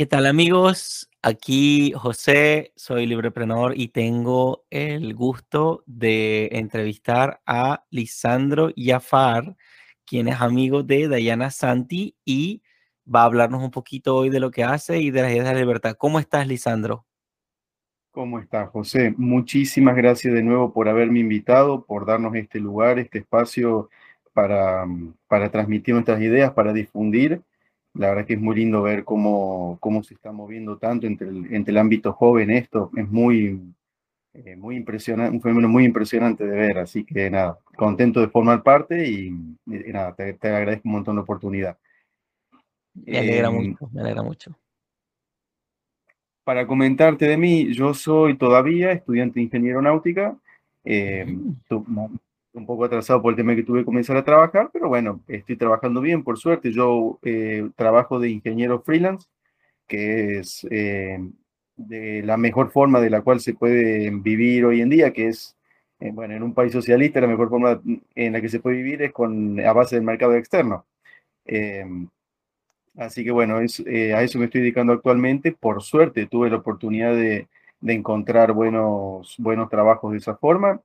¿Qué tal amigos? Aquí José, soy libreprenor y tengo el gusto de entrevistar a Lisandro Yafar, quien es amigo de Dayana Santi y va a hablarnos un poquito hoy de lo que hace y de las ideas de la libertad. ¿Cómo estás, Lisandro? ¿Cómo estás, José? Muchísimas gracias de nuevo por haberme invitado, por darnos este lugar, este espacio para, para transmitir nuestras ideas, para difundir la verdad que es muy lindo ver cómo, cómo se está moviendo tanto entre el, entre el ámbito joven esto. Es muy, eh, muy impresionante, un fenómeno muy impresionante de ver. Así que nada, contento de formar parte y, nada, te, agradezco un montón de oportunidad. Me alegra em, mucho, me alegra mucho. Para comentarte de mí, yo soy todavía estudiante de ingeniero náutica. Eh, un poco atrasado por el tema que tuve que comenzar a trabajar, pero bueno, estoy trabajando bien, por suerte. Yo eh, trabajo de ingeniero freelance, que es eh, de la mejor forma de la cual se puede vivir hoy en día, que es, eh, bueno, en un país socialista la mejor forma en la que se puede vivir es con, a base del mercado externo. así que bueno, es, a eso me estoy dedicando actualmente. Por suerte tuve la oportunidad de, de encontrar buenos, buenos trabajos de esa forma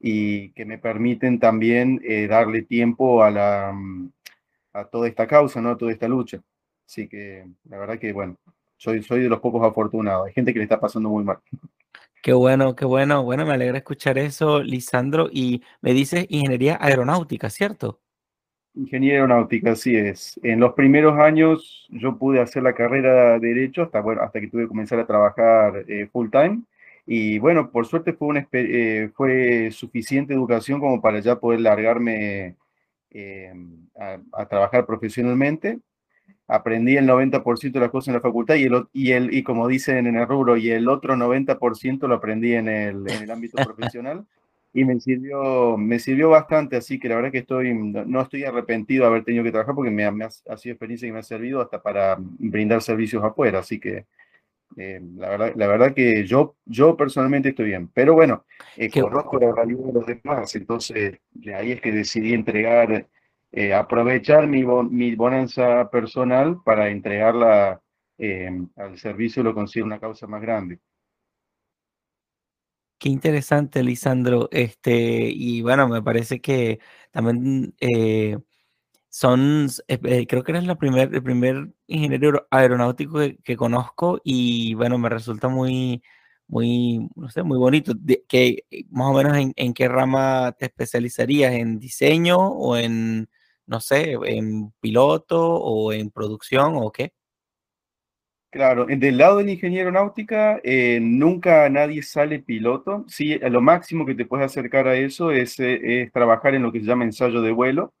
y que me permiten también eh, darle tiempo a, la, mm, a toda esta causa, ¿no? a toda esta lucha. Así que la verdad que, bueno, soy, soy de los pocos afortunados. Hay gente que le está pasando muy mal. Qué bueno, qué bueno. Bueno, me alegra escuchar eso, Lisandro. Y me dices ingeniería aeronáutica, ¿cierto? Ingeniería aeronáutica, así es. En los primeros años yo pude hacer la carrera de Derecho hasta, bueno, hasta que tuve que comenzar a trabajar eh, full time. Y bueno, por suerte fue, una, eh, fue suficiente educación como para ya poder largarme eh, a, trabajar profesionalmente. Aprendí el 90% de las cosas en la facultad y, el, y, el, y como dicen en el rubro, y el otro 90% lo aprendí en el, en el ámbito profesional y me sirvió, me sirvió bastante, así que la verdad que estoy, no estoy arrepentido de haber tenido que trabajar porque me, me ha, ha, sido experiencia que me ha servido hasta para brindar servicios afuera, así que eh, la, verdad, la verdad que yo, yo personalmente estoy bien, pero bueno, eh, conozco la realidad de los demás, entonces de ahí es que decidí entregar, eh, aprovechar mi, mi bonanza personal para entregarla al servicio lo considero una causa más grande. Qué interesante, Lisandro. Este, y bueno, me parece que también son, eh, eh, creo que eres la primer, el primer ingeniero aeronáutico que, conozco y bueno, me resulta muy, muy, no sé, muy bonito. que eh, más o menos en, qué rama te especializarías, en diseño o en, no sé, en piloto o en producción o qué? Claro, del lado del ingeniero náutica, nunca nadie sale piloto. Sí, lo máximo que te puedes acercar a eso es, es trabajar en lo que se llama ensayo de vuelo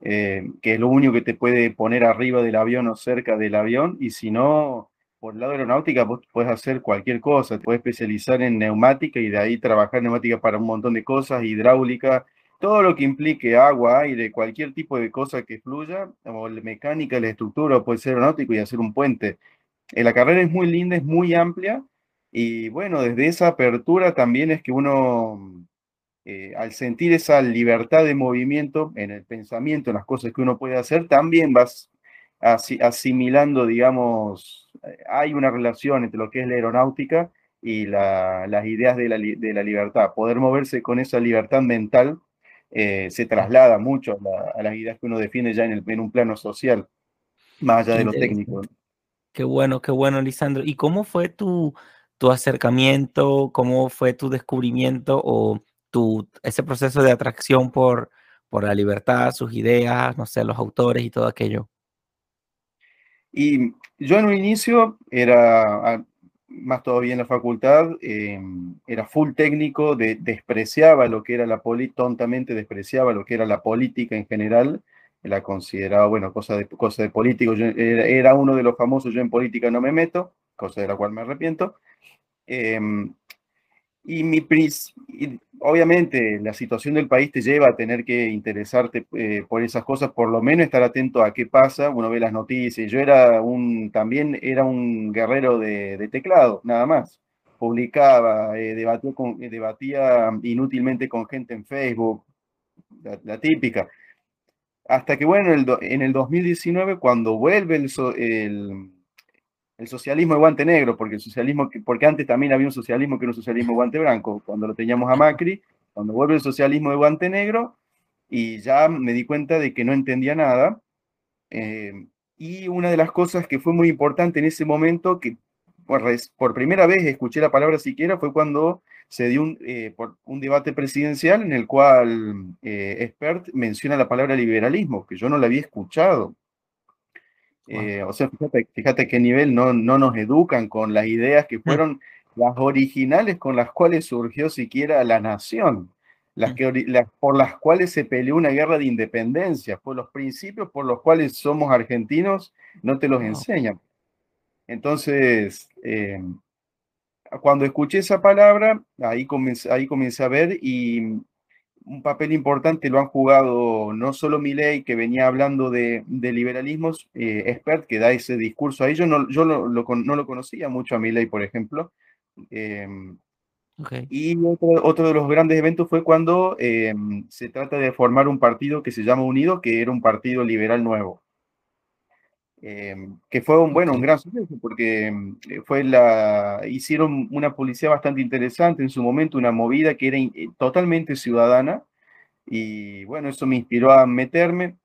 eh, que es lo único que te puede poner arriba del avión o cerca del avión, y si no, por el lado aeronáutica, vos puedes hacer cualquier cosa, te puedes especializar en neumática y de ahí trabajar neumática para un montón de cosas, hidráulica, todo lo que implique agua, aire, cualquier tipo de cosa que fluya, o mecánica, la estructura, puede ser aeronáutico y hacer un puente. Eh, la carrera es muy linda, es muy amplia, y bueno, desde esa apertura también es que uno eh, al sentir esa libertad de movimiento en el pensamiento, en las cosas que uno puede hacer, también vas asimilando, digamos, eh, hay una relación entre lo que es la aeronáutica y las ideas de la, libertad. Poder moverse con esa libertad mental eh, se traslada mucho a, las ideas que uno defiende ya en, el, en un plano social, más allá de lo técnico. Qué bueno, qué bueno, Lisandro. ¿Y cómo fue tu, tu acercamiento? ¿Cómo fue tu descubrimiento o tu, ese proceso de atracción por, por la libertad, sus ideas, no sé, los autores y todo aquello? Y yo en un inicio era, ah, más todavía en la facultad, em, era full técnico, de, despreciaba lo que era la política, tontamente despreciaba lo que era la política en general, la consideraba, bueno, cosa de, cosa de político, era, uno de los famosos, yo en política no me meto, cosa de la cual me arrepiento. Em, y mi obviamente la situación del país te lleva a tener que interesarte eh, por esas cosas, por lo menos estar atento a qué pasa, uno ve las noticias. Yo era un, también era un guerrero de, teclado, nada más. Publicaba, eh, eh, debatía inútilmente con gente en Facebook, la, típica. Hasta que, bueno, en el, en el 2019, cuando vuelve el el socialismo de guante negro, porque el socialismo, porque antes también había un socialismo que era un socialismo de guante blanco, cuando lo teníamos a Macri, cuando vuelve el socialismo de guante negro, y ya me di cuenta de que no entendía nada. Eh, y una de las cosas que fue muy importante en ese momento, que por, primera vez escuché la palabra siquiera, fue cuando se dio un, eh, debate presidencial en el cual eh, Expert menciona la palabra liberalismo, que yo no la había escuchado. Eh, o sea, fíjate, fíjate qué nivel no, no nos educan con las ideas que mm. fueron las originales con las cuales surgió siquiera la nación, las, mm. que, por las cuales se peleó una guerra de independencia, por los principios por los cuales somos argentinos, no te los enseñan. Entonces, eh, cuando escuché esa palabra, ahí comencé, ahí comencé a ver y un papel importante lo han jugado no solo Milley, que venía hablando de, de liberalismos, eh, expert, que da ese discurso ahí. Yo no, yo no, lo, no lo conocía mucho a Milley, por ejemplo. Em, y otro, otro, de los grandes eventos fue cuando em, se trata de formar un partido que se llama Unido, que era un partido liberal nuevo. Em, que fue un, bueno, un gran suceso porque fue la, hicieron una policía bastante interesante en su momento, una movida que era eh, totalmente ciudadana y bueno, eso me inspiró a meterme,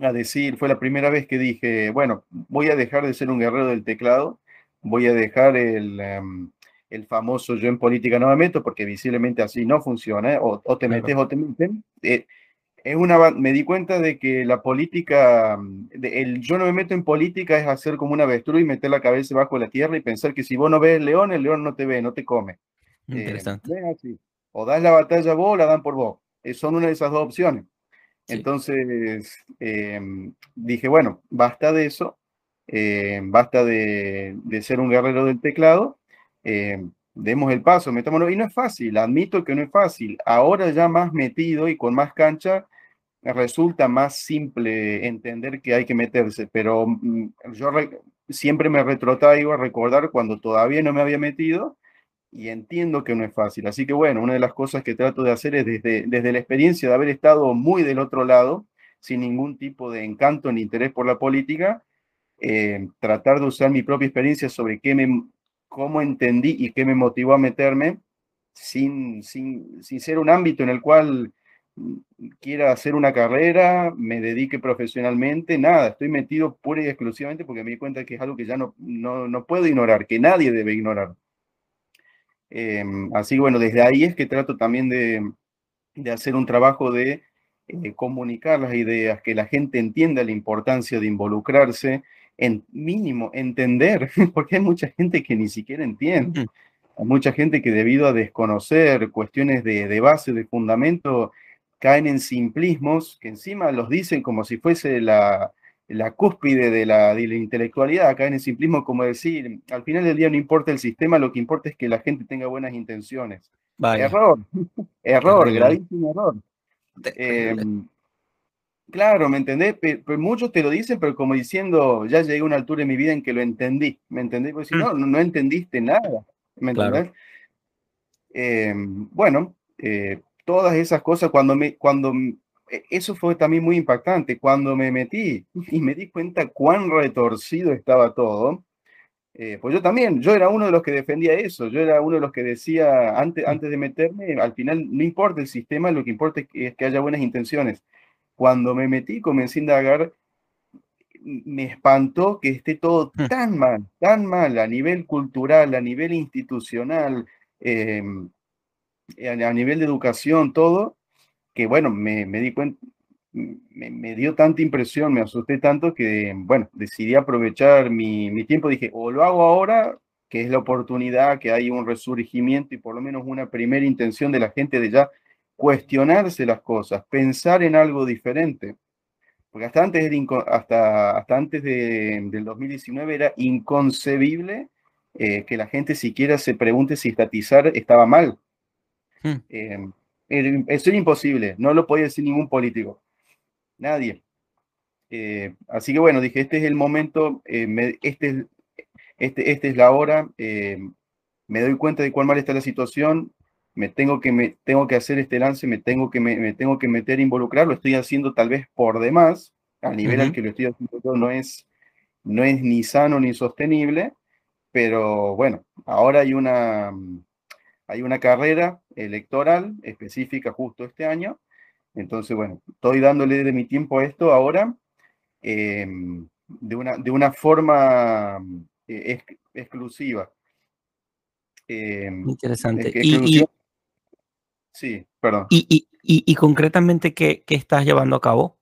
a decir, fue la primera vez que dije, bueno, voy a dejar de ser un guerrero del teclado, voy a dejar el, em, el famoso yo en política no me meto porque visiblemente así no funciona, o, te metes o te meten. Eh, es una, me di cuenta de que la política, el yo no me meto en política es hacer como una avestruz y meter la cabeza bajo la tierra y pensar que si vos no ves el león, el león no te ve, no te come. Eh, Interesante. O das la batalla vos o la dan por vos. Eh, son una de esas dos opciones. Entonces em, dije, bueno, basta de eso, em, basta de, de, ser un guerrero del teclado, em, demos el paso, metámonos. Y no es fácil, admito que no es fácil. Ahora ya más metido y con más cancha, resulta más simple entender que hay que meterse, pero mm, yo siempre me retrotraigo a recordar cuando todavía no me había metido y entiendo que no es fácil. Así que bueno, una de las cosas que trato de hacer es desde, desde la experiencia de haber estado muy del otro lado, sin ningún tipo de encanto ni interés por la política, eh, tratar de usar mi propia experiencia sobre qué me, cómo entendí y qué me motivó a meterme, sin, sin, sin ser un ámbito en el cual quiera hacer una carrera, me dedique profesionalmente, nada, estoy metido pura y exclusivamente porque me di cuenta que es algo que ya no, no, puedo ignorar, que nadie debe ignorar. Em, así bueno, desde ahí es que trato también de, hacer un trabajo de eh, comunicar las ideas, que la gente entienda la importancia de involucrarse, en mínimo entender, porque hay mucha gente que ni siquiera entiende. Hay mucha gente que debido a desconocer cuestiones de, de base, de fundamento, caen en simplismos que encima los dicen como si fuese la, la cúspide de la, de la, intelectualidad, caen en simplismo como decir, al final del día no importa el sistema, lo que importa es que la gente tenga buenas intenciones. Error, error, gravísimo error. Em, claro, ¿me entendés? Pero, muchos te lo dicen, pero como diciendo, ya llegué a una altura en mi vida en que lo entendí, ¿me entendés? Porque si no, no, entendiste nada, ¿me entendés? Em, bueno, eh, todas esas cosas cuando me, cuando, e, eso fue también muy impactante, cuando me metí y me di cuenta cuán retorcido estaba todo, eh, pues yo también, yo era uno de los que defendía eso, yo era uno de los que decía antes, antes de meterme, al final no importa el sistema, lo que importa es que, haya buenas intenciones. Cuando me metí, comencé a indagar, me espantó que esté todo hmm. tan mal, tan mal a nivel cultural, a nivel institucional, eh, a, nivel de educación, todo, que bueno, me, me di cuenta, me, dio tanta impresión, me asusté tanto que, bueno, decidí aprovechar mi, mi, tiempo. Dije, o lo hago ahora, que es la oportunidad, que hay un resurgimiento y por lo menos una primera intención de la gente de ya cuestionarse las cosas, pensar en algo diferente. Porque hasta antes, hasta, hasta antes de, del 2019 era inconcebible eh, que la gente siquiera se pregunte si estatizar estaba mal. Hmm. Eh, eso es imposible, no lo podía decir ningún político, nadie. Eh, así que bueno, dije, este es el momento, eh, este, este, este es la hora, me doy cuenta de cuán mal está la situación, me tengo que, me, tengo que hacer este lance, me tengo que, me, tengo que meter, involucrar, lo estoy haciendo tal vez por demás, al nivel al que lo estoy haciendo no es no es ni sano ni sostenible, pero bueno, ahora hay una, hay una carrera electoral específica justo este año, entonces bueno, estoy dándole de mi tiempo a esto ahora em, de, una, de una forma eh, exclusiva. Em, Interesante. y, sí, perdón. Y, y concretamente, ¿qué, ¿qué estás llevando a cabo?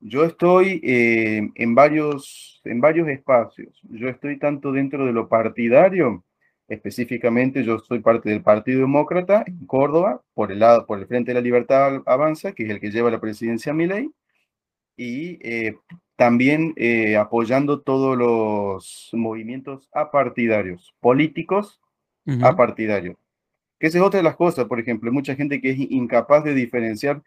Yo estoy eh, en, varios, en varios espacios. Yo estoy tanto dentro de lo partidario, específicamente yo soy parte del Partido Demócrata en Córdoba, por el, lado, por el Frente de la Libertad Avanza, que es el que lleva la presidencia a mi ley, y eh, también eh, apoyando todos los movimientos apartidarios, políticos apartidarios. Que esa es otra de las cosas, por ejemplo, mucha gente que es incapaz de diferenciar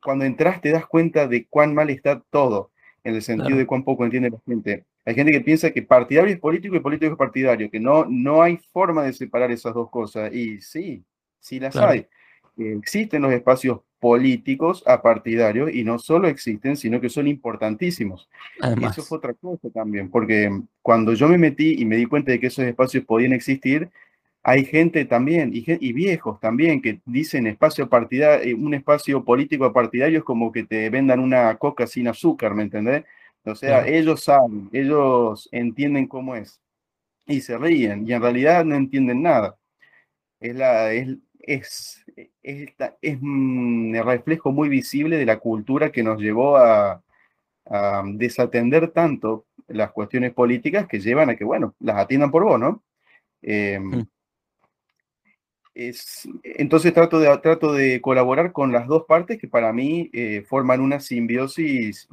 cuando entras te das cuenta de cuán mal está todo, en el sentido de cuán poco entiende la gente. Hay gente que piensa que partidario es político y político es partidario, que no, no hay forma de separar esas dos cosas. Y sí, sí las hay. Existen los espacios políticos a partidarios y no solo existen, sino que son importantísimos. Y eso fue otra cosa también, porque cuando yo me metí y me di cuenta de que esos espacios podían existir, hay gente también, y, viejos también, que dicen espacio partidario, eh, un espacio político partidario es como que te vendan una coca sin azúcar, ¿me entendés? O sea, ellos saben, ellos entienden cómo es. Y se ríen, y en realidad no entienden nada. Es, la, es, es, es, un reflejo muy visible de la cultura que nos llevó a, desatender tanto las cuestiones políticas que llevan a que, bueno, las atiendan por vos, ¿no? Em, mm entonces trato de, trato de colaborar con las dos partes que para mí eh, forman una simbiosis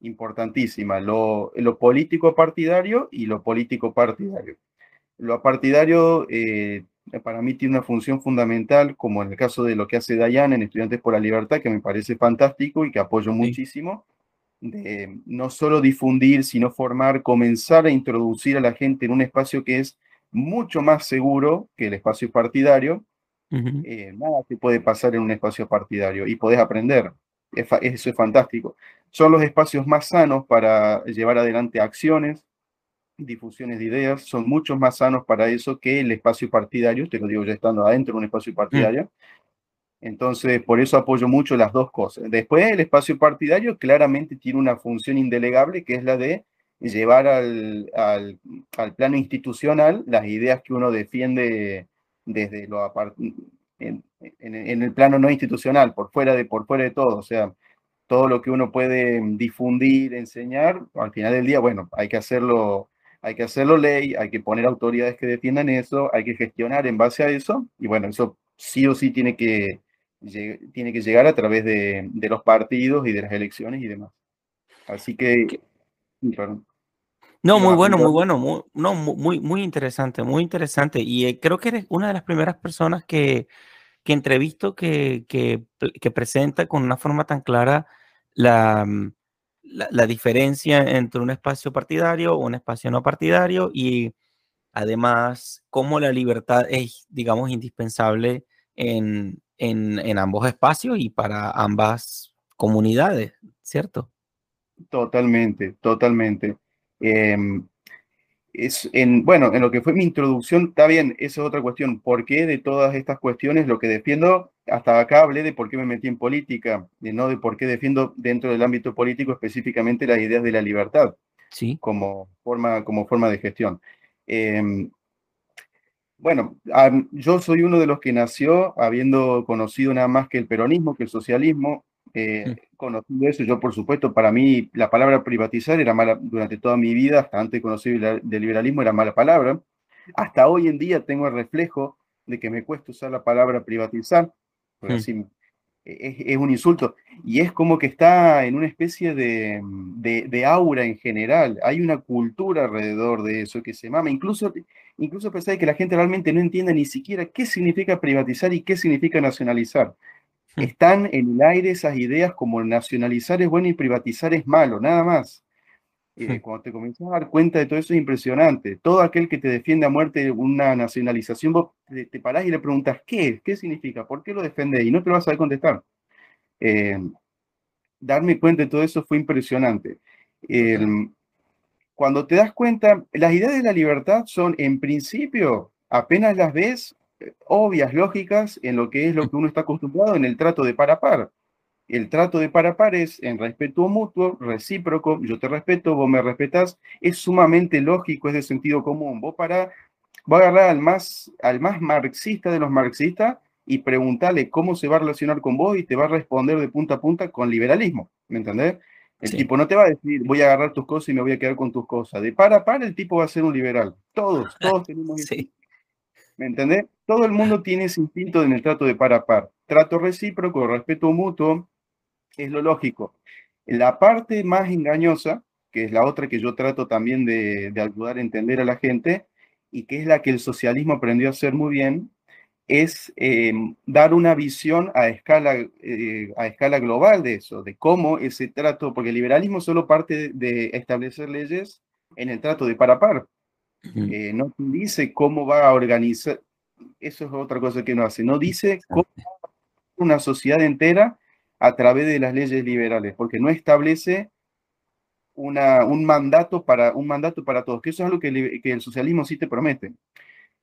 importantísima, lo, político partidario y lo político partidario. Lo partidario eh, para mí tiene una función fundamental, como en el caso de lo que hace Dayan en Estudiantes por la Libertad, que me parece fantástico y que apoyo muchísimo, de no solo difundir, sino formar, comenzar a introducir a la gente en un espacio que es mucho más seguro que el espacio partidario. Eh, nada te puede pasar en un espacio partidario y podés aprender. eso es fantástico. Son los espacios más sanos para llevar adelante acciones, difusiones de ideas, son muchos más sanos para eso que el espacio partidario, te lo digo ya estando adentro de un espacio partidario. Entonces, por eso apoyo mucho las dos cosas. Después, el espacio partidario claramente tiene una función indelegable, que es la de llevar al, al, al, plano institucional las ideas que uno defiende desde lo en, en, el plano no institucional, por fuera, de, por fuera de todo, o sea, todo lo que uno puede difundir, enseñar, al final del día, bueno, hay que hacerlo, hay que hacerlo ley, hay que poner autoridades que defiendan eso, hay que gestionar en base a eso, y bueno, eso sí o sí tiene que, tiene que llegar a través de, de los partidos y de las elecciones y demás. Así que, no, muy bueno, muy bueno, muy, no, muy, muy interesante, muy interesante. Y eh, creo que eres una de las primeras personas que, que entrevisto que, que, que presenta con una forma tan clara la, mm, la, la, diferencia entre un espacio partidario o un espacio no partidario y además cómo la libertad es, digamos, indispensable en, en, en ambos espacios y para ambas comunidades, ¿cierto? Totalmente, totalmente. Em, es en, bueno, en lo que fue mi introducción, está bien, esa es otra cuestión. ¿Por qué de todas estas cuestiones lo que defiendo? Hasta acá hablé de por qué me metí en política, de no de por qué defiendo dentro del ámbito político específicamente las ideas de la libertad sí. como, forma, como forma de gestión. Em, bueno, yo soy uno de los que nació habiendo conocido nada más que el peronismo, que el socialismo, eh, conocido eso, yo por supuesto, para mí la palabra privatizar era mala durante toda mi vida, hasta antes de conocer el liberalismo era mala palabra. Hasta hoy en día tengo el reflejo de que me cuesta usar la palabra privatizar, porque así es, un insulto. Y es como que está en una especie de, de, aura en general. Hay una cultura alrededor de eso que se mama. Incluso, incluso pensáis que la gente realmente no entiende ni siquiera qué significa privatizar y qué significa nacionalizar. Hmm. Están en el aire esas ideas como nacionalizar es bueno y privatizar es malo, nada más. Eh, hmm. cuando te comienzas a dar cuenta de todo eso es impresionante. Todo aquel que te defiende a muerte una nacionalización, vos te, parás y le preguntas, ¿qué? ¿Qué significa? ¿Por qué lo defiende? Y no te lo vas a contestar. Eh, darme cuenta de todo eso fue impresionante. cuando te das cuenta, las ideas de la libertad son, en principio, apenas las ves, obvias, lógicas, en lo que es lo que uno está acostumbrado en el trato de par a par. El trato de par a par es en respeto mutuo, recíproco, yo te respeto, vos me respetás, es sumamente lógico, es de sentido común. Vos para, voy a agarrar al más, al más marxista de los marxistas y preguntarle cómo se va a relacionar con vos y te va a responder de punta a punta con liberalismo, ¿me entendés? El tipo no te va a decir, voy a agarrar tus cosas y me voy a quedar con tus cosas. De par a par, el tipo va a ser un liberal. Todos, todos tenemos sí. ¿Me? Todo el mundo tiene ese instinto en el trato de par a par. Trato recíproco, respeto mutuo, es lo lógico. La parte más engañosa, que es la otra que yo trato también de, de ayudar a entender a la gente, y que es la que el socialismo aprendió a hacer muy bien, es em, dar una visión a escala, eh, a escala global de eso, de cómo ese trato, porque el liberalismo solo parte de establecer leyes en el trato de par a par. Eh, no dice cómo va a organizar, eso es otra cosa que no hace, no dice cómo una sociedad entera a través de las leyes liberales, porque no establece una, un, mandato para, un mandato para todos, que eso es algo que, que el socialismo sí te promete.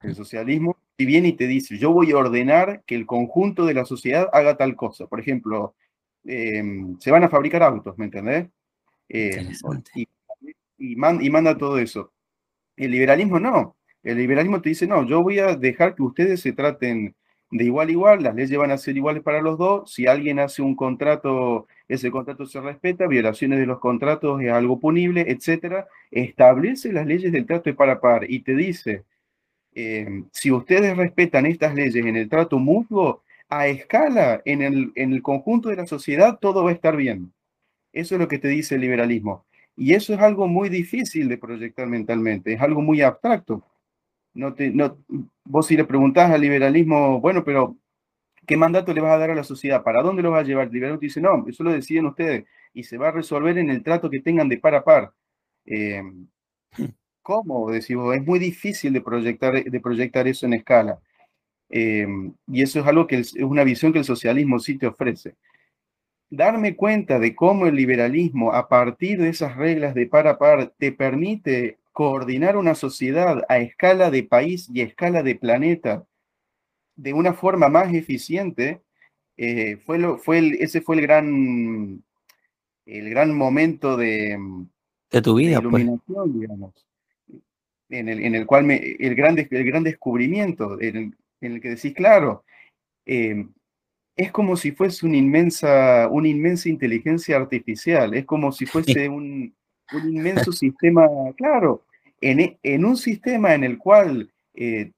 El socialismo y viene y te dice, yo voy a ordenar que el conjunto de la sociedad haga tal cosa. Por ejemplo, em, se van a fabricar autos, ¿me entendés? Em, y, y, manda todo eso. El liberalismo no. El liberalismo te dice, no, yo voy a dejar que ustedes se traten de igual a igual, las leyes van a ser iguales para los dos. Si alguien hace un contrato, ese contrato se respeta, violaciones de los contratos es algo punible, etcétera. Establece las leyes del trato de par a par y te dice, eh, si ustedes respetan estas leyes en el trato mutuo, a escala, en el, en el conjunto de la sociedad, todo va a estar bien. Eso es lo que te dice el liberalismo. Y eso es algo muy difícil de proyectar mentalmente, es algo muy abstracto. No te, no, vos si le preguntás al liberalismo, bueno, pero ¿qué mandato le vas a dar a la sociedad? ¿Para dónde lo vas a llevar? El liberalismo dice, no, eso lo deciden ustedes y se va a resolver en el trato que tengan de par a par. Eh, ¿Cómo? Decimos, es muy difícil de proyectar, de proyectar eso en escala. Em, y eso es algo que es una visión que el socialismo sí te ofrece. Darme cuenta de cómo el liberalismo, a partir de esas reglas de par a par, te permite coordinar una sociedad a escala de país y a escala de planeta de una forma más eficiente, eh, fue lo, fue el, ese fue el gran, el gran momento de, de tu vida, pues. iluminación, digamos en el, en el cual me, el, gran, el gran descubrimiento, en el, que decís, claro, em, es como si fuese una inmensa, una inmensa inteligencia artificial, es como si fuese un, un inmenso sistema, claro, en, en, un sistema en el cual, eh,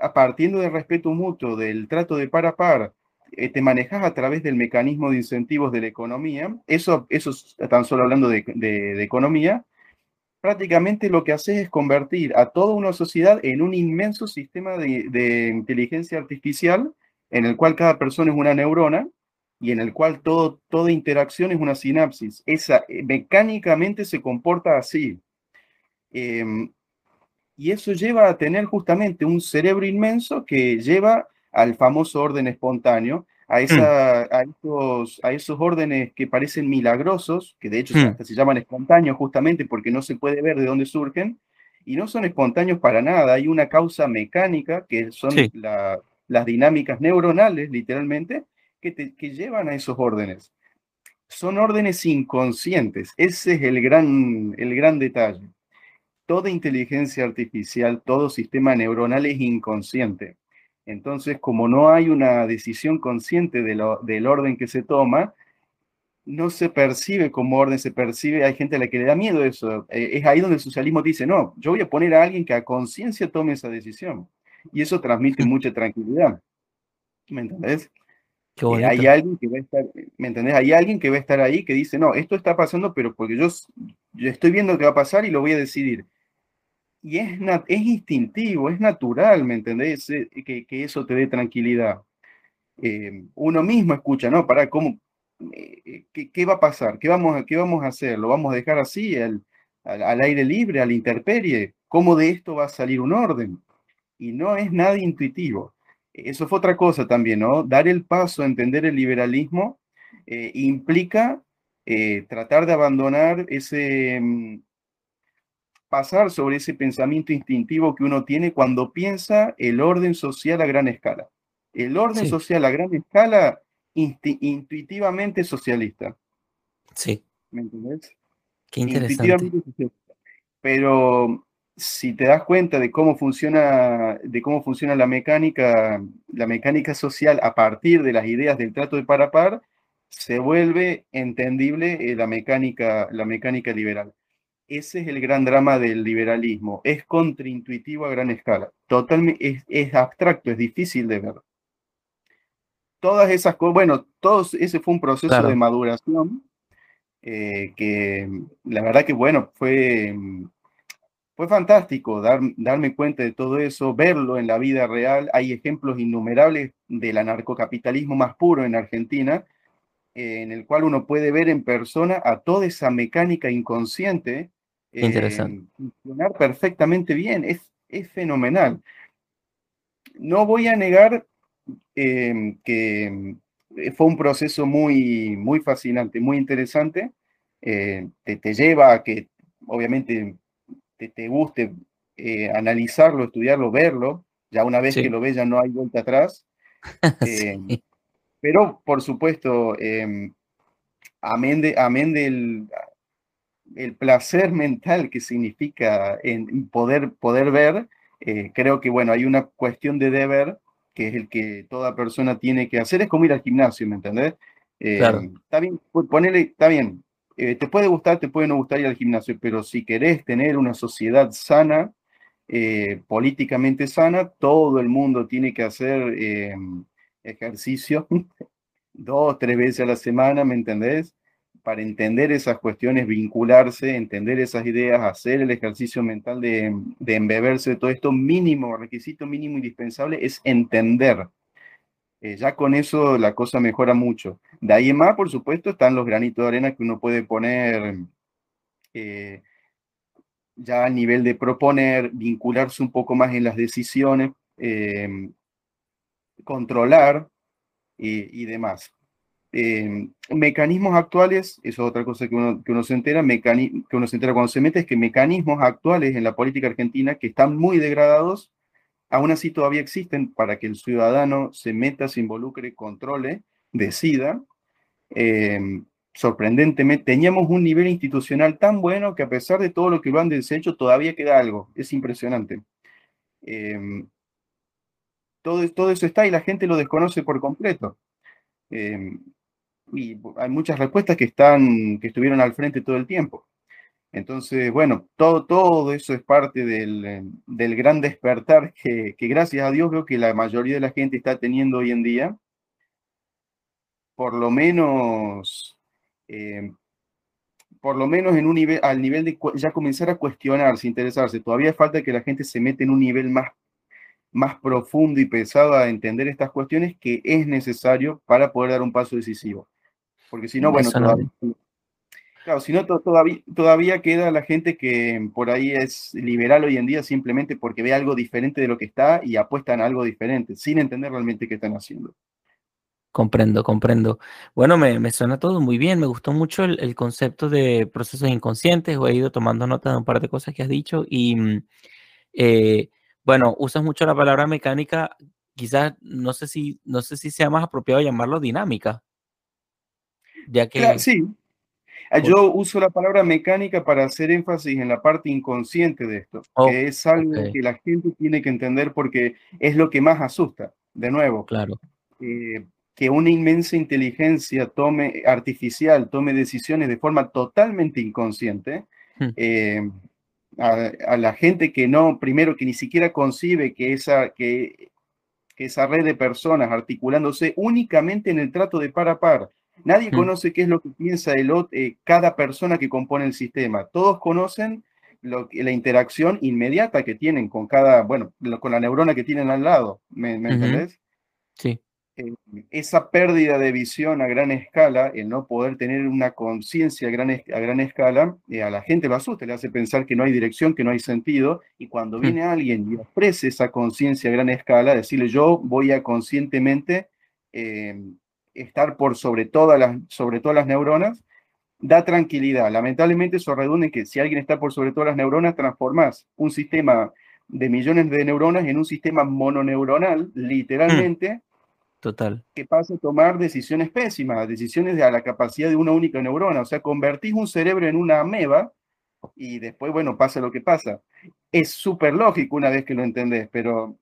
a partiendo del respeto mutuo, del trato de par a par, eh, te manejas a través del mecanismo de incentivos de la economía, eso, eso tan solo hablando de, de, de economía, prácticamente lo que haces es convertir a toda una sociedad en un inmenso sistema de, inteligencia artificial en el cual cada persona es una neurona y en el cual todo, toda interacción es una sinapsis. Esa eh, mecánicamente se comporta así. Em, y eso lleva a tener justamente un cerebro inmenso que lleva al famoso orden espontáneo, a, mm. a, esos, a esos órdenes que parecen milagrosos, que de hecho mm. se llaman espontáneos justamente porque no se puede ver de dónde surgen, y no son espontáneos para nada, hay una causa mecánica, que son las dinámicas neuronales, literalmente, que, llevan a esos órdenes. Son órdenes inconscientes, ese es el gran, el gran detalle. Toda inteligencia artificial, todo sistema neuronal es inconsciente. Entonces, como no hay una decisión consciente del orden que se toma, no se percibe como orden, se percibe, hay gente a la que le da miedo eso. Eh, es ahí donde el socialismo dice, no, yo voy a poner a alguien que a conciencia tome esa decisión. Y eso transmite mucha tranquilidad. ¿Me entendés? Eh, hay alguien que va a estar, ¿me entendés? Hay alguien que va a estar ahí que dice, no, esto está pasando, pero porque yo, yo estoy viendo qué va a pasar y lo voy a decidir y es, es instintivo, es natural, ¿me entendés? Eh, que, que eso te dé tranquilidad. Eh, uno mismo escucha, ¿no? Para, ¿cómo, eh, qué, qué, va a pasar? ¿Qué vamos, a, ¿Qué vamos a hacer? ¿Lo vamos a dejar así, al, al, aire libre, a la intemperie? ¿Cómo de esto va a salir un orden? Y no es nada intuitivo. Eso fue otra cosa también, ¿no? Dar el paso a entender el liberalismo implica eh, tratar de abandonar ese, mm, pasar sobre ese pensamiento instintivo que uno tiene cuando piensa el orden social a gran escala. El orden social a gran escala intuitivamente socialista. Sí. ¿Me entendés? Qué interesante. Pero si te das cuenta de cómo funciona, de cómo funciona la mecánica, la mecánica social a partir de las ideas del trato de par a par, se vuelve entendible eh, la, mecánica, la mecánica liberal. Ese es el gran drama del liberalismo. Es contraintuitivo a gran escala. Totalmente, es, abstracto, es difícil de ver. Todas esas cosas, bueno, todo ese fue un proceso de maduración eh, que la verdad que, bueno, fue, fue fantástico dar, darme cuenta de todo eso, verlo en la vida real. Hay ejemplos innumerables del anarcocapitalismo más puro en Argentina, eh, en el cual uno puede ver en persona a toda esa mecánica inconsciente Interesante. Eh, funcionar perfectamente bien, es, es fenomenal. No voy a negar em, que eh, fue un proceso muy, muy fascinante, muy interesante. Eh, te, lleva a que, obviamente, te, te guste analizarlo, estudiarlo, verlo. Ya una vez que lo ves ya no hay vuelta atrás. Pero, por supuesto, em, amén, de, amén del, el placer mental que significa en poder, poder ver, eh, creo que, bueno, hay una cuestión de deber que es el que toda persona tiene que hacer, es como ir al gimnasio, ¿me entendés? Eh, está bien, ponele, está bien, eh, te puede gustar, te puede no gustar ir al gimnasio, pero si querés tener una sociedad sana, políticamente sana, todo el mundo tiene que hacer ejercicio dos, tres veces a la semana, ¿me entendés? para entender esas cuestiones, vincularse, entender esas ideas, hacer el ejercicio mental de, embeberse de todo esto, mínimo, requisito mínimo indispensable es entender. Eh, ya con eso la cosa mejora mucho. De ahí en más, por supuesto, están los granitos de arena que uno puede poner eh, ya a nivel de proponer, vincularse un poco más en las decisiones, eh, controlar y demás. Eh, mecanismos actuales, eso es otra cosa que uno, se entera, que uno se entera cuando se mete, es que mecanismos actuales en la política argentina que están muy degradados, aún así todavía existen para que el ciudadano se meta, se involucre, controle, decida. Eh, sorprendentemente, teníamos un nivel institucional tan bueno que a pesar de todo lo que lo han deshecho, todavía queda algo. Es impresionante. Eh, todo, todo eso está y la gente lo desconoce por completo y hay muchas respuestas que, están, que estuvieron al frente todo el tiempo. Entonces, bueno, todo, todo eso es parte del, del gran despertar que, que, gracias a Dios veo que la mayoría de la gente está teniendo hoy en día. Por lo menos, eh, por lo menos en un nivel, al nivel de ya comenzar a cuestionarse, interesarse. Todavía falta que la gente se mete en un nivel más más profundo y pesado a entender estas cuestiones que es necesario para poder dar un paso decisivo. Porque si no, bueno, todavía, claro, si no, todavía, todavía queda la gente que por ahí es liberal hoy en día simplemente porque ve algo diferente de lo que está y apuestan a algo diferente, sin entender realmente qué están haciendo. Comprendo, comprendo. Bueno, me, suena todo muy bien. Me gustó mucho el, concepto de procesos inconscientes. He ido tomando nota de un par de cosas que has dicho y mm, eh, bueno, usas mucho la palabra mecánica. Quizás no sé si no sé si sea más apropiado llamarlo dinámica ya que... sí, ah, yo uso la palabra mecánica para hacer énfasis en la parte inconsciente de esto, que es algo que la gente tiene que entender porque es lo que más asusta. De nuevo, claro. Eh, que una inmensa inteligencia tome artificial, tome decisiones de forma totalmente inconsciente, hmm. eh, a, la gente que no, primero que ni siquiera concibe que esa, que, que esa red de personas articulándose únicamente en el trato de par a par, Nadie mm. conoce qué es lo que piensa el, eh, cada persona que compone el sistema. Todos conocen lo, la interacción inmediata que tienen con cada, bueno, con la neurona que tienen al lado. ¿Me, entendés? Sí. Eh, esa pérdida de visión a gran escala, el no poder tener una conciencia a gran, a gran escala, eh, a la gente lo asusta, le hace pensar que no hay dirección, que no hay sentido, y cuando mm. viene alguien y ofrece esa conciencia a gran escala, decirle yo voy a conscientemente estar por sobre todas las, sobre todas las neuronas, da tranquilidad. Lamentablemente eso redunda en que si alguien está por sobre todas las neuronas, transformas un sistema de millones de neuronas en un sistema mononeuronal, literalmente. Total. Que pasa a tomar decisiones pésimas, decisiones de a la capacidad de una única neurona. O sea, convertís un cerebro en una ameba y después, bueno, pasa lo que pasa. Es súper lógico una vez que lo entendés, pero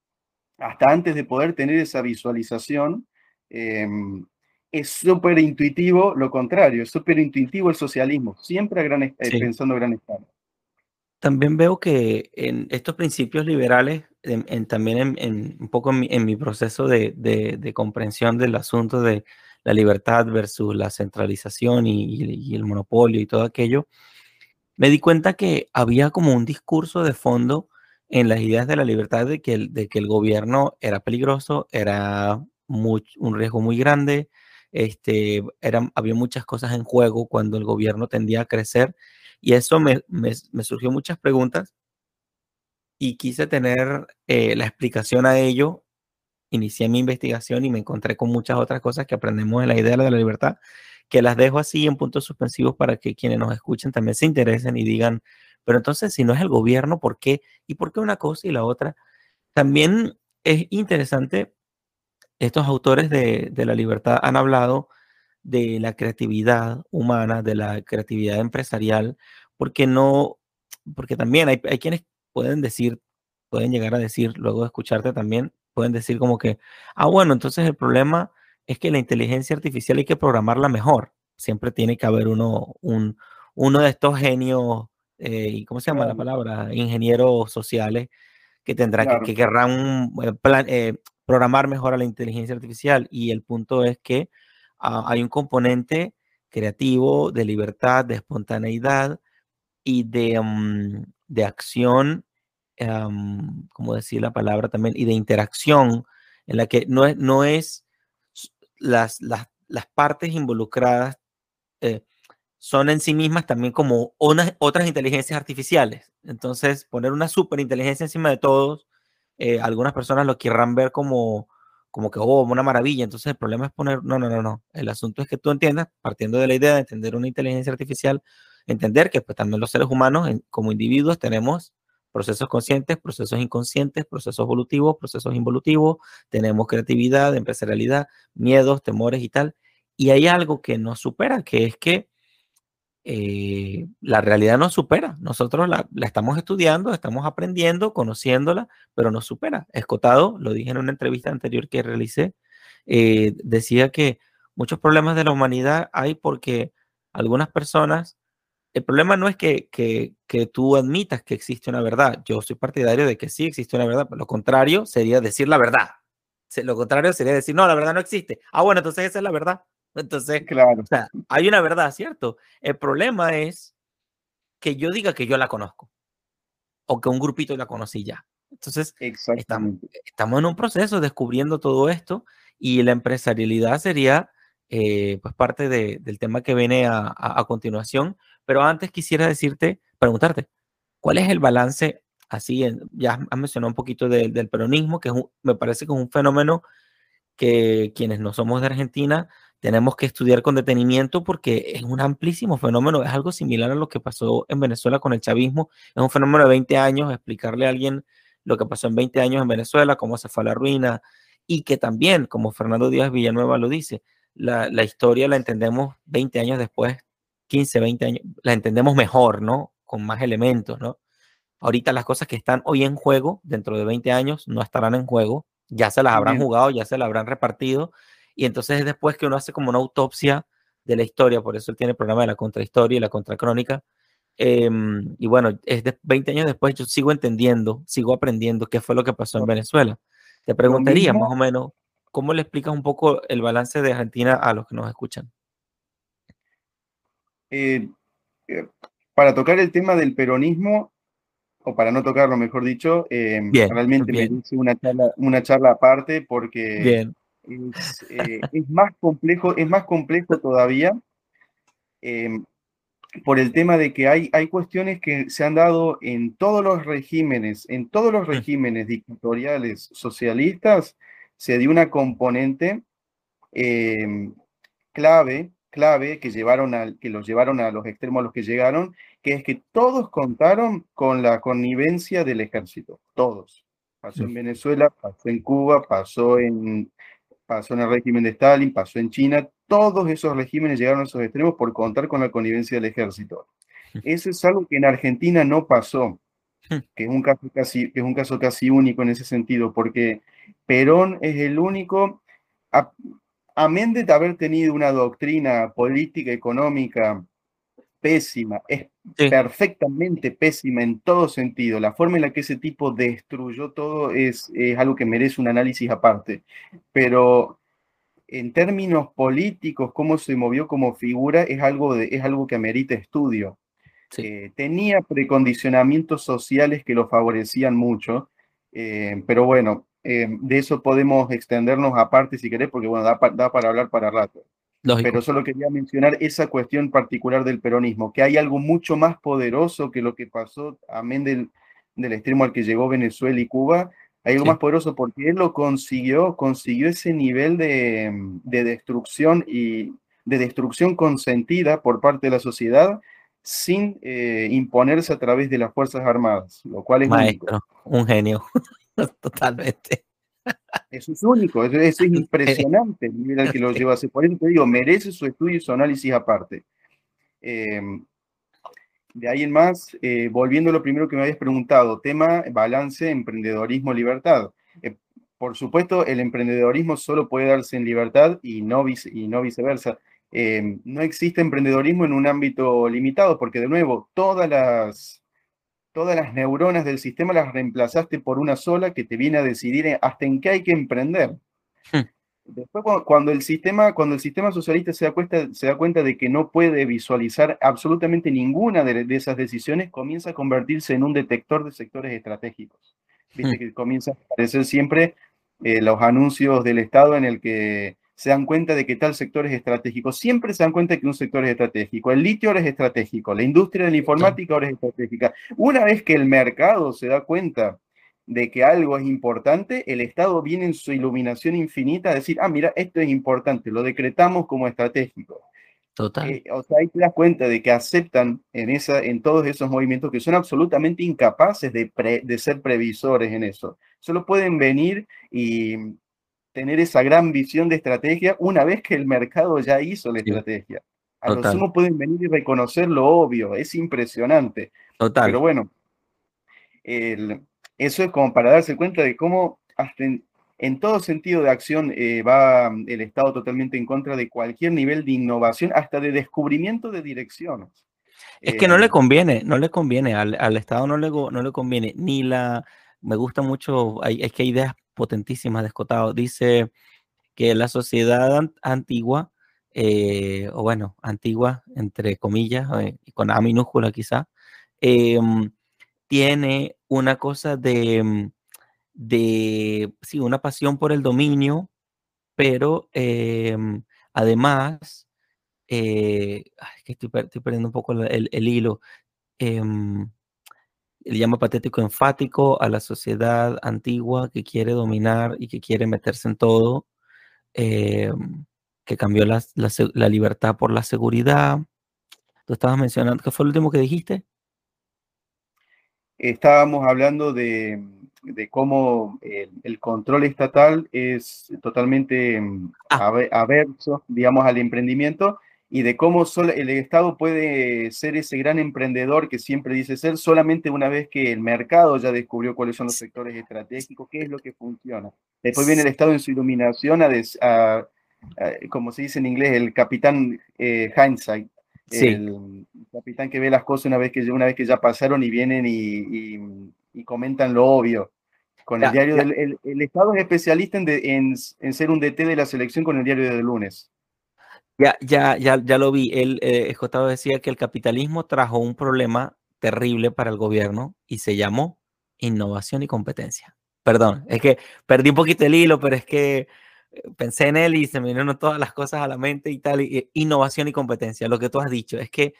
hasta antes de poder tener esa visualización, em, es súper intuitivo lo contrario, es súper intuitivo el socialismo, siempre a gran, eh, pensando a gran escala. También veo que en estos principios liberales, en, también en, un poco en mi, proceso de, de, comprensión del asunto de la libertad versus la centralización y, y, el monopolio y todo aquello, me di cuenta que había como un discurso de fondo en las ideas de la libertad de que el, de que el gobierno era peligroso, era un riesgo muy grande, este, había muchas cosas en juego cuando el gobierno tendía a crecer y eso me, me, surgió muchas preguntas y quise tener eh, la explicación a ello. Inicié mi investigación y me encontré con muchas otras cosas que aprendemos en la idea de la libertad, que las dejo así en puntos suspensivos para que quienes nos escuchen también se interesen y digan, pero entonces si no es el gobierno, ¿por qué? ¿Y por qué una cosa y la otra? También es interesante, estos autores de, de la libertad han hablado de la creatividad humana, de la creatividad empresarial, porque no, porque también hay, hay quienes pueden decir, pueden llegar a decir, luego de escucharte también, pueden decir como que, ah, bueno, entonces el problema es que la inteligencia artificial hay que programarla mejor. Siempre tiene que haber uno, un, uno de estos genios, eh, ¿cómo se llama la palabra? Ingenieros sociales que tendrán que, querrán eh, eh, programar mejor a la inteligencia artificial. Y el punto es que Ah, hay un componente creativo, de libertad, de espontaneidad y de, mm, de acción, como decir la palabra también, y de interacción, en la que no es, no es las, las, las partes involucradas eh, son en sí mismas también como unas, otras inteligencias artificiales. Entonces, poner una superinteligencia encima de todos, eh, algunas personas lo querrán ver como como que, oh, una maravilla. Entonces el problema es poner, no, no, no, no. El asunto es que tú entiendas, partiendo de la idea de entender una inteligencia artificial, entender que pues también los seres humanos como individuos tenemos procesos conscientes, procesos inconscientes, procesos evolutivos, procesos involutivos, tenemos creatividad, empresarialidad, miedos, temores y tal. Y hay algo que nos supera, que es que eh, la realidad nos supera. Nosotros la, estamos estudiando, estamos aprendiendo, conociéndola, pero nos supera. Escotado, lo dije en una entrevista anterior que realicé, eh, decía que muchos problemas de la humanidad hay porque algunas personas, el problema no es que, que, que tú admitas que existe una verdad. Yo soy partidario de que sí existe una verdad, pero lo contrario sería decir la verdad. Lo contrario sería decir, no, la verdad no existe. Ah, bueno, entonces esa es la verdad. Entonces, claro. o sea, hay una verdad, ¿cierto? El problema es que yo diga que yo la conozco o que un grupito la conocí ya. Entonces, estamos, estamos, en un proceso descubriendo todo esto y la empresarialidad sería eh, pues parte de, del tema que viene a, a, continuación. Pero antes quisiera decirte, preguntarte, ¿cuál es el balance? Así, ya has mencionado un poquito del peronismo, que me parece que es un fenómeno que quienes no somos de Argentina tenemos que estudiar con detenimiento porque es un amplísimo fenómeno, es algo similar a lo que pasó en Venezuela con el chavismo, es un fenómeno de 20 años, explicarle a alguien lo que pasó en 20 años en Venezuela, cómo se fue a la ruina, y que también, como Fernando Díaz Villanueva lo dice, la, la historia la entendemos 20 años después, 15, 20 años, la entendemos mejor, ¿no? Con más elementos, ¿no? Ahorita las cosas que están hoy en juego, dentro de 20 años, no estarán en juego, ya se las habrán jugado, ya se las habrán repartido, y entonces es después que uno hace como una autopsia de la historia, por eso él tiene el programa de la contrahistoria y la contracrónica. Em, y bueno, es de 20 años después yo sigo entendiendo, sigo aprendiendo qué fue lo que pasó en Venezuela. Te preguntaría más o menos, ¿cómo le explicas un poco el balance de Argentina a los que nos escuchan? Eh, eh, para tocar el tema del peronismo, o para no tocarlo, mejor dicho, em, realmente me hice una charla, una charla aparte porque bien. Eh, es, más complejo, es más complejo todavía por el tema de que hay, hay cuestiones que se han dado en todos los regímenes, en todos los mm. regímenes dictatoriales socialistas, se dio una componente clave, clave que, llevaron a, que los llevaron a los extremos a los que llegaron, que es que todos contaron con la connivencia del ejército, todos. Pasó en Venezuela, pasó en Cuba, pasó en, pasó en el régimen de Stalin, pasó en China, todos esos regímenes llegaron a esos extremos por contar con la connivencia del ejército. Eso es algo que en Argentina no pasó, que es un caso casi, que es un caso casi único en ese sentido, porque Perón es el único, amén de haber tenido una doctrina política, económica pésima, es perfectamente pésima en todo sentido. La forma en la que ese tipo destruyó todo es, es algo que merece un análisis aparte. Pero en términos políticos, cómo se movió como figura es algo, de, es algo que amerita estudio. Eh, tenía precondicionamientos sociales que lo favorecían mucho, eh, pero bueno, eh, de eso podemos extendernos aparte si querés, porque bueno, da, da para hablar para rato. Pero solo quería mencionar esa cuestión particular del peronismo, que hay algo mucho más poderoso que lo que pasó, amén del, del extremo al que llegó Venezuela y Cuba, hay algo más poderoso porque él lo consiguió, consiguió ese nivel de, de, destrucción y de destrucción consentida por parte de la sociedad sin eh, imponerse a través de las Fuerzas Armadas, lo cual es Maestro, un genio, totalmente. Eso es único, eso, es impresionante al que lo lleva a. Por eso te digo, merece su estudio y su análisis aparte. Em, de ahí en más, eh, volviendo a lo primero que me habías preguntado, tema balance, emprendedorismo, libertad. Eh, por supuesto, el emprendedorismo solo puede darse en libertad y no, y no viceversa. Eh, no existe emprendedorismo en un ámbito limitado, porque de nuevo, todas las, todas las neuronas del sistema las reemplazaste por una sola que te viene a decidir hasta en qué hay que emprender. Hmm. Después, cuando el sistema, cuando el sistema socialista se da, cuenta, se da cuenta de que no puede visualizar absolutamente ninguna de, esas decisiones, comienza a convertirse en un detector de sectores estratégicos. Viste hmm. que comienza a aparecer siempre eh, los anuncios del Estado en el que se dan cuenta de que tal sector es estratégico. Siempre se dan cuenta de que un sector es estratégico. El litio ahora es estratégico, la industria de la informática ahora es estratégica. Una vez que el mercado se da cuenta de que algo es importante, el Estado viene en su iluminación infinita a decir, ah, mira, esto es importante, lo decretamos como estratégico. Total. Eh, o sea, ahí te das cuenta de que aceptan en, esa, en todos esos movimientos que son absolutamente incapaces de, de ser previsores en eso. Solo pueden venir y tener esa gran visión de estrategia una vez que el mercado ya hizo la estrategia. A los sumo pueden venir y reconocer lo obvio, es impresionante. Total. Pero bueno, eso es como para darse cuenta de cómo hasta en, todo sentido de acción eh, va el Estado totalmente en contra de cualquier nivel de innovación, hasta de descubrimiento de direcciones. Es que no le eh, conviene, no le conviene, al, Estado no le, no le conviene, ni la, me gusta mucho, hay, es que hay ideas potentísimas de Escotado. Dice que la sociedad antigua, eh, o bueno, antigua, entre comillas, eh, con A minúscula quizá, em, tiene una cosa de, mm, de, sí, una pasión por el dominio, pero em, además, eh, es que estoy, perdiendo un poco el, el hilo. Le llama patético enfático a la sociedad antigua que quiere dominar y que quiere meterse en todo, eh, que cambió la, libertad por la seguridad. Tú estabas mencionando, ¿qué fue lo último que dijiste? Estábamos hablando de, cómo el, control estatal es totalmente ah. averso, digamos, al emprendimiento y de cómo el Estado puede ser ese gran emprendedor que siempre dice ser solamente una vez que el mercado ya descubrió cuáles son los sectores estratégicos, qué es lo que funciona. Después viene el Estado en su iluminación a, como se dice en inglés, el capitán eh, hindsight, el capitán que ve las cosas una vez que, una vez que ya pasaron y vienen y, comentan lo obvio. Con el diario del, el, Estado es especialista en, en, en ser un DT de la selección con el diario del lunes. Ya, ya, ya, ya lo vi. Él, eh, decía que el capitalismo trajo un problema terrible para el gobierno y se llamó innovación y competencia. Perdón, es que perdí un poquito el hilo, pero es que eh, pensé en él y se me vinieron todas las cosas a la mente y tal. innovación y competencia, lo que tú has dicho, es que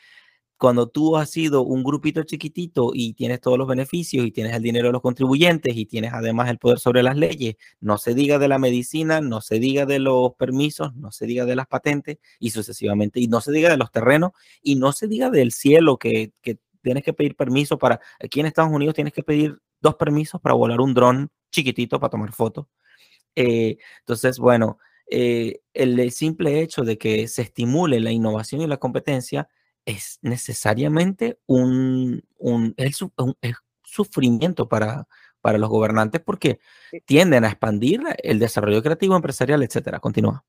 cuando tú has sido un grupito chiquitito y tienes todos los beneficios y tienes el dinero de los contribuyentes y tienes además el poder sobre las leyes, no se diga de la medicina, no se diga de los permisos, no se diga de las patentes y sucesivamente, y no se diga de los terrenos y no se diga del cielo que, que tienes que pedir permiso para, aquí en Estados Unidos tienes que pedir dos permisos para volar un dron chiquitito para tomar fotos. Eh, entonces, bueno, eh, el simple hecho de que se estimule la innovación y la competencia es necesariamente un, un, sufrimiento para, para los gobernantes porque tienden a expandir el desarrollo creativo empresarial, etcétera. Continúa.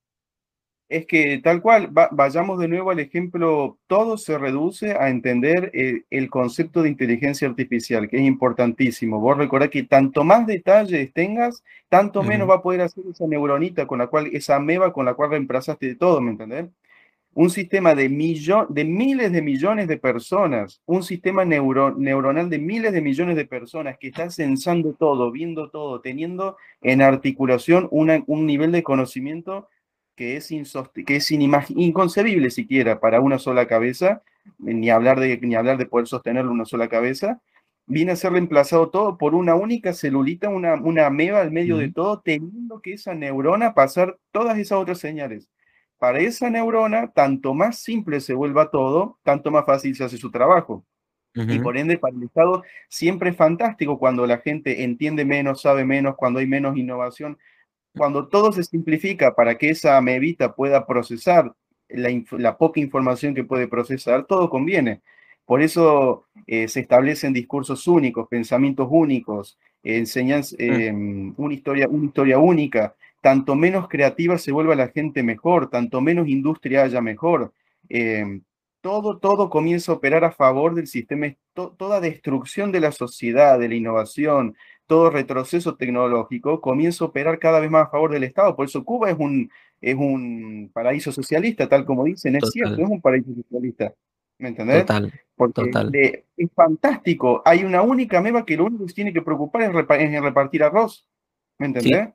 Es que tal cual, vayamos de nuevo al ejemplo, todo se reduce a entender eh, el, concepto de inteligencia artificial, que es importantísimo. Vos recordás que tanto más detalles tengas, tanto menos va a poder hacer esa neuronita con la cual, esa ameba con la cual reemplazaste de todo, ¿me entendés? Un sistema de, de miles de millones de personas, un sistema neuronal de miles de millones de personas que está sensando todo, viendo todo, teniendo en articulación un nivel de conocimiento que es, que es inconcebible siquiera para una sola cabeza, ni hablar, de, ni hablar de poder sostenerlo una sola cabeza, viene a ser reemplazado todo por una única celulita, una, una ameba al medio de todo, teniendo que esa neurona pasar todas esas otras señales para esa neurona, tanto más simple se vuelva todo, tanto más fácil se hace su trabajo. Y por ende, para el Estado siempre es fantástico cuando la gente entiende menos, sabe menos, cuando hay menos innovación, cuando todo se simplifica para que esa amebita pueda procesar la, poca información que puede procesar, todo conviene. Por eso eh, se establecen discursos únicos, pensamientos únicos, enseñanzas, mm. em, una, historia, una historia única, tanto menos creativa se vuelva la gente mejor, tanto menos industria haya mejor. Em, todo, todo comienza a operar a favor del sistema, toda destrucción de la sociedad, de la innovación, todo retroceso tecnológico comienza a operar cada vez más a favor del Estado. Por eso Cuba es un, es un paraíso socialista, tal como dicen, es cierto, es un paraíso socialista. ¿Me entendés? Total. Porque es fantástico. Hay una única meba que lo único que se tiene que preocupar es, repartir arroz. ¿Me entendés?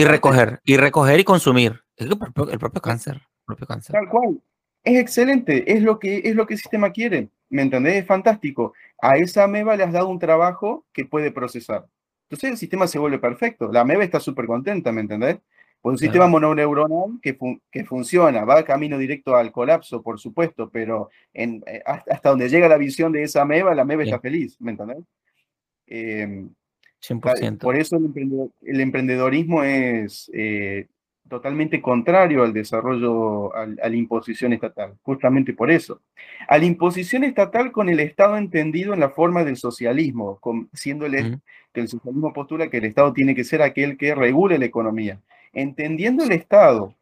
Y recoger, y recoger y consumir. Es el propio, cáncer, propio cáncer. Tal cual. Es excelente, es lo, que, es lo que el sistema quiere. ¿Me entendés? Es fantástico. A esa ameba le has dado un trabajo que puede procesar. Entonces el sistema se vuelve perfecto. La ameba está súper contenta, ¿me entendés? Pues un sistema mononeuronal que, que funciona, va camino directo al colapso, por supuesto, pero en, eh, hasta donde llega la visión de esa ameba, la ameba está feliz, ¿me entendés? Eh, 100%. Por eso el, emprendedorismo es eh, totalmente contrario al desarrollo, a la imposición estatal, justamente por eso. A la imposición estatal con el Estado entendido en la forma del socialismo, siendo el, que el socialismo postula que el Estado tiene que ser aquel que regule la economía. Entendiendo el Estado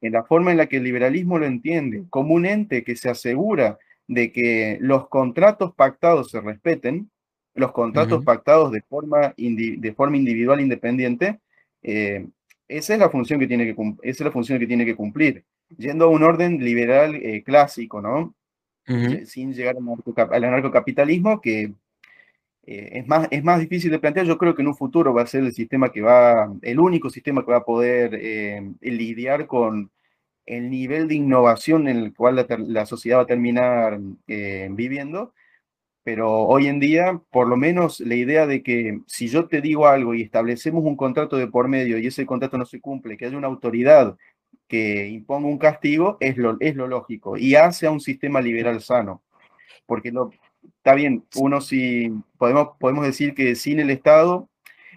en la forma en la que el liberalismo lo entiende, como un ente que se asegura de que los contratos pactados se respeten, los contratos pactados de forma, de forma individual independiente, eh, esa, es la función que tiene que, esa es la función que tiene que cumplir. Yendo a un orden liberal eh, clásico, ¿no? Sin llegar al anarcocapitalismo, que eh, es, más, es más difícil de plantear. Yo creo que en un futuro va a ser el sistema que va, el único sistema que va a poder lidiar con el nivel de innovación en el cual la, la sociedad va a terminar viviendo pero hoy en día, por lo menos la idea de que si yo te digo algo y establecemos un contrato de por medio y ese contrato no se cumple, que haya una autoridad que imponga un castigo, es lo, es lo lógico y hace a un sistema liberal sano. Porque está bien, uno si podemos, podemos decir que sin el Estado,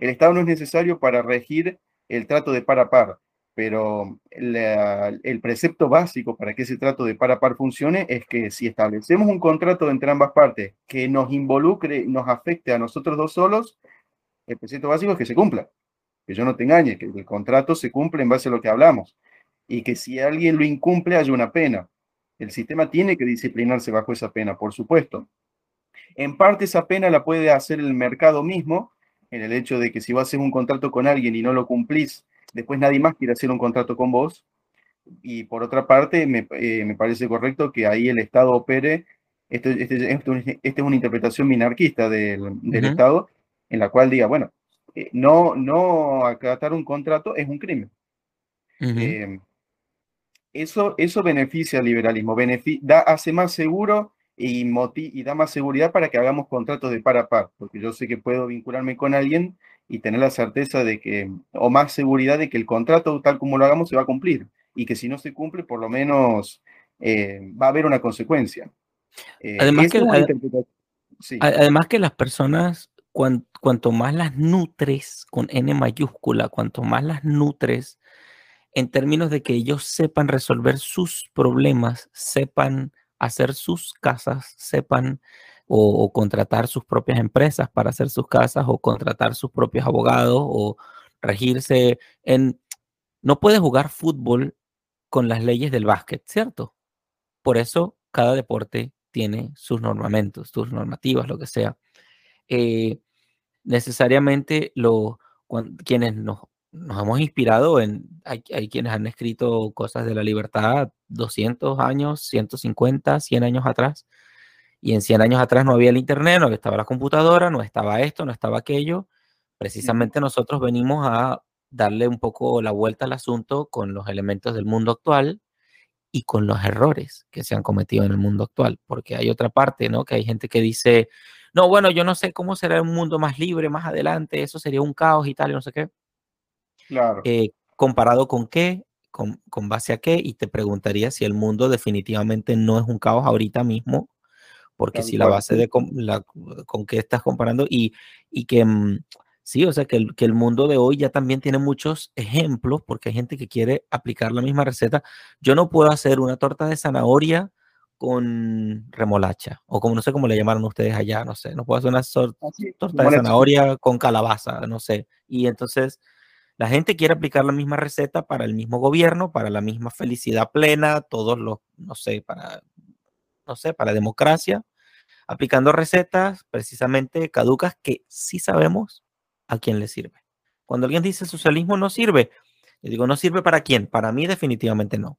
el Estado no es necesario para regir el trato de par a par, pero el precepto básico para que ese trato de par a par funcione es que si establecemos un contrato entre ambas partes que nos involucre, nos afecte a nosotros dos solos, el precepto básico es que se cumpla, que yo no te engañe, que el contrato se cumple en base a lo que hablamos y que si alguien lo incumple haya una pena. El sistema tiene que disciplinarse bajo esa pena, por supuesto. En parte esa pena la puede hacer el mercado mismo, en el hecho de que si vas a hacer un contrato con alguien y no lo cumplís, después nadie más quiere hacer un contrato con vos. Y por otra parte, me, eh, parece correcto que ahí el Estado opere. Este, este, este, es una interpretación minarquista del, Estado, en la cual diga, bueno, eh, no, no acatar un contrato es un crimen. Eh, eso, eso beneficia al liberalismo, da, hace más seguro y, y da más seguridad para que hagamos contratos de par a par, porque yo sé que puedo vincularme con alguien y tener la certeza de que, o más seguridad de que el contrato tal como lo hagamos se va a cumplir y que si no se cumple, por lo menos eh, va a haber una consecuencia. Eh, además, que, además que las personas, cuanto más las nutres con N mayúscula, cuanto más las nutres en términos de que ellos sepan resolver sus problemas, sepan hacer sus casas, sepan o, contratar sus propias empresas para hacer sus casas o contratar sus propios abogados o regirse en... No puedes jugar fútbol con las leyes del básquet, ¿cierto? Por eso cada deporte tiene sus normamentos, sus normativas, lo que sea. Eh, necesariamente lo, quienes nos nos hemos inspirado en, hay, quienes han escrito cosas de la libertad 200 años, 150, 100 años atrás, y en 100 años atrás no había el Internet, no estaba la computadora, no estaba esto, no estaba aquello. Precisamente nosotros venimos a darle un poco la vuelta al asunto con los elementos del mundo actual y con los errores que se han cometido en el mundo actual, porque hay otra parte, ¿no? Que hay gente que dice, no, bueno, yo no sé cómo será un mundo más libre más adelante, eso sería un caos y tal, y no sé qué. Claro. Eh, ¿Comparado con qué? Con, base a qué? Y te preguntaría si el mundo definitivamente no es un caos ahorita mismo, porque si la base de con, la, con qué estás comparando y, y que mm, sí, o sea, que el, que el mundo de hoy ya también tiene muchos ejemplos, porque hay gente que quiere aplicar la misma receta. Yo no puedo hacer una torta de zanahoria con remolacha, o como no sé cómo le llamaron ustedes allá, no sé, no puedo hacer una torta de zanahoria con calabaza, no sé. Y entonces la gente quiere aplicar la misma receta para el mismo gobierno, para la misma felicidad plena, todos los, no sé, para, no sé, para democracia, aplicando recetas precisamente caducas que sí sabemos a quién le sirve. Cuando alguien dice socialismo no sirve, yo digo, no sirve para quién, para mí definitivamente no.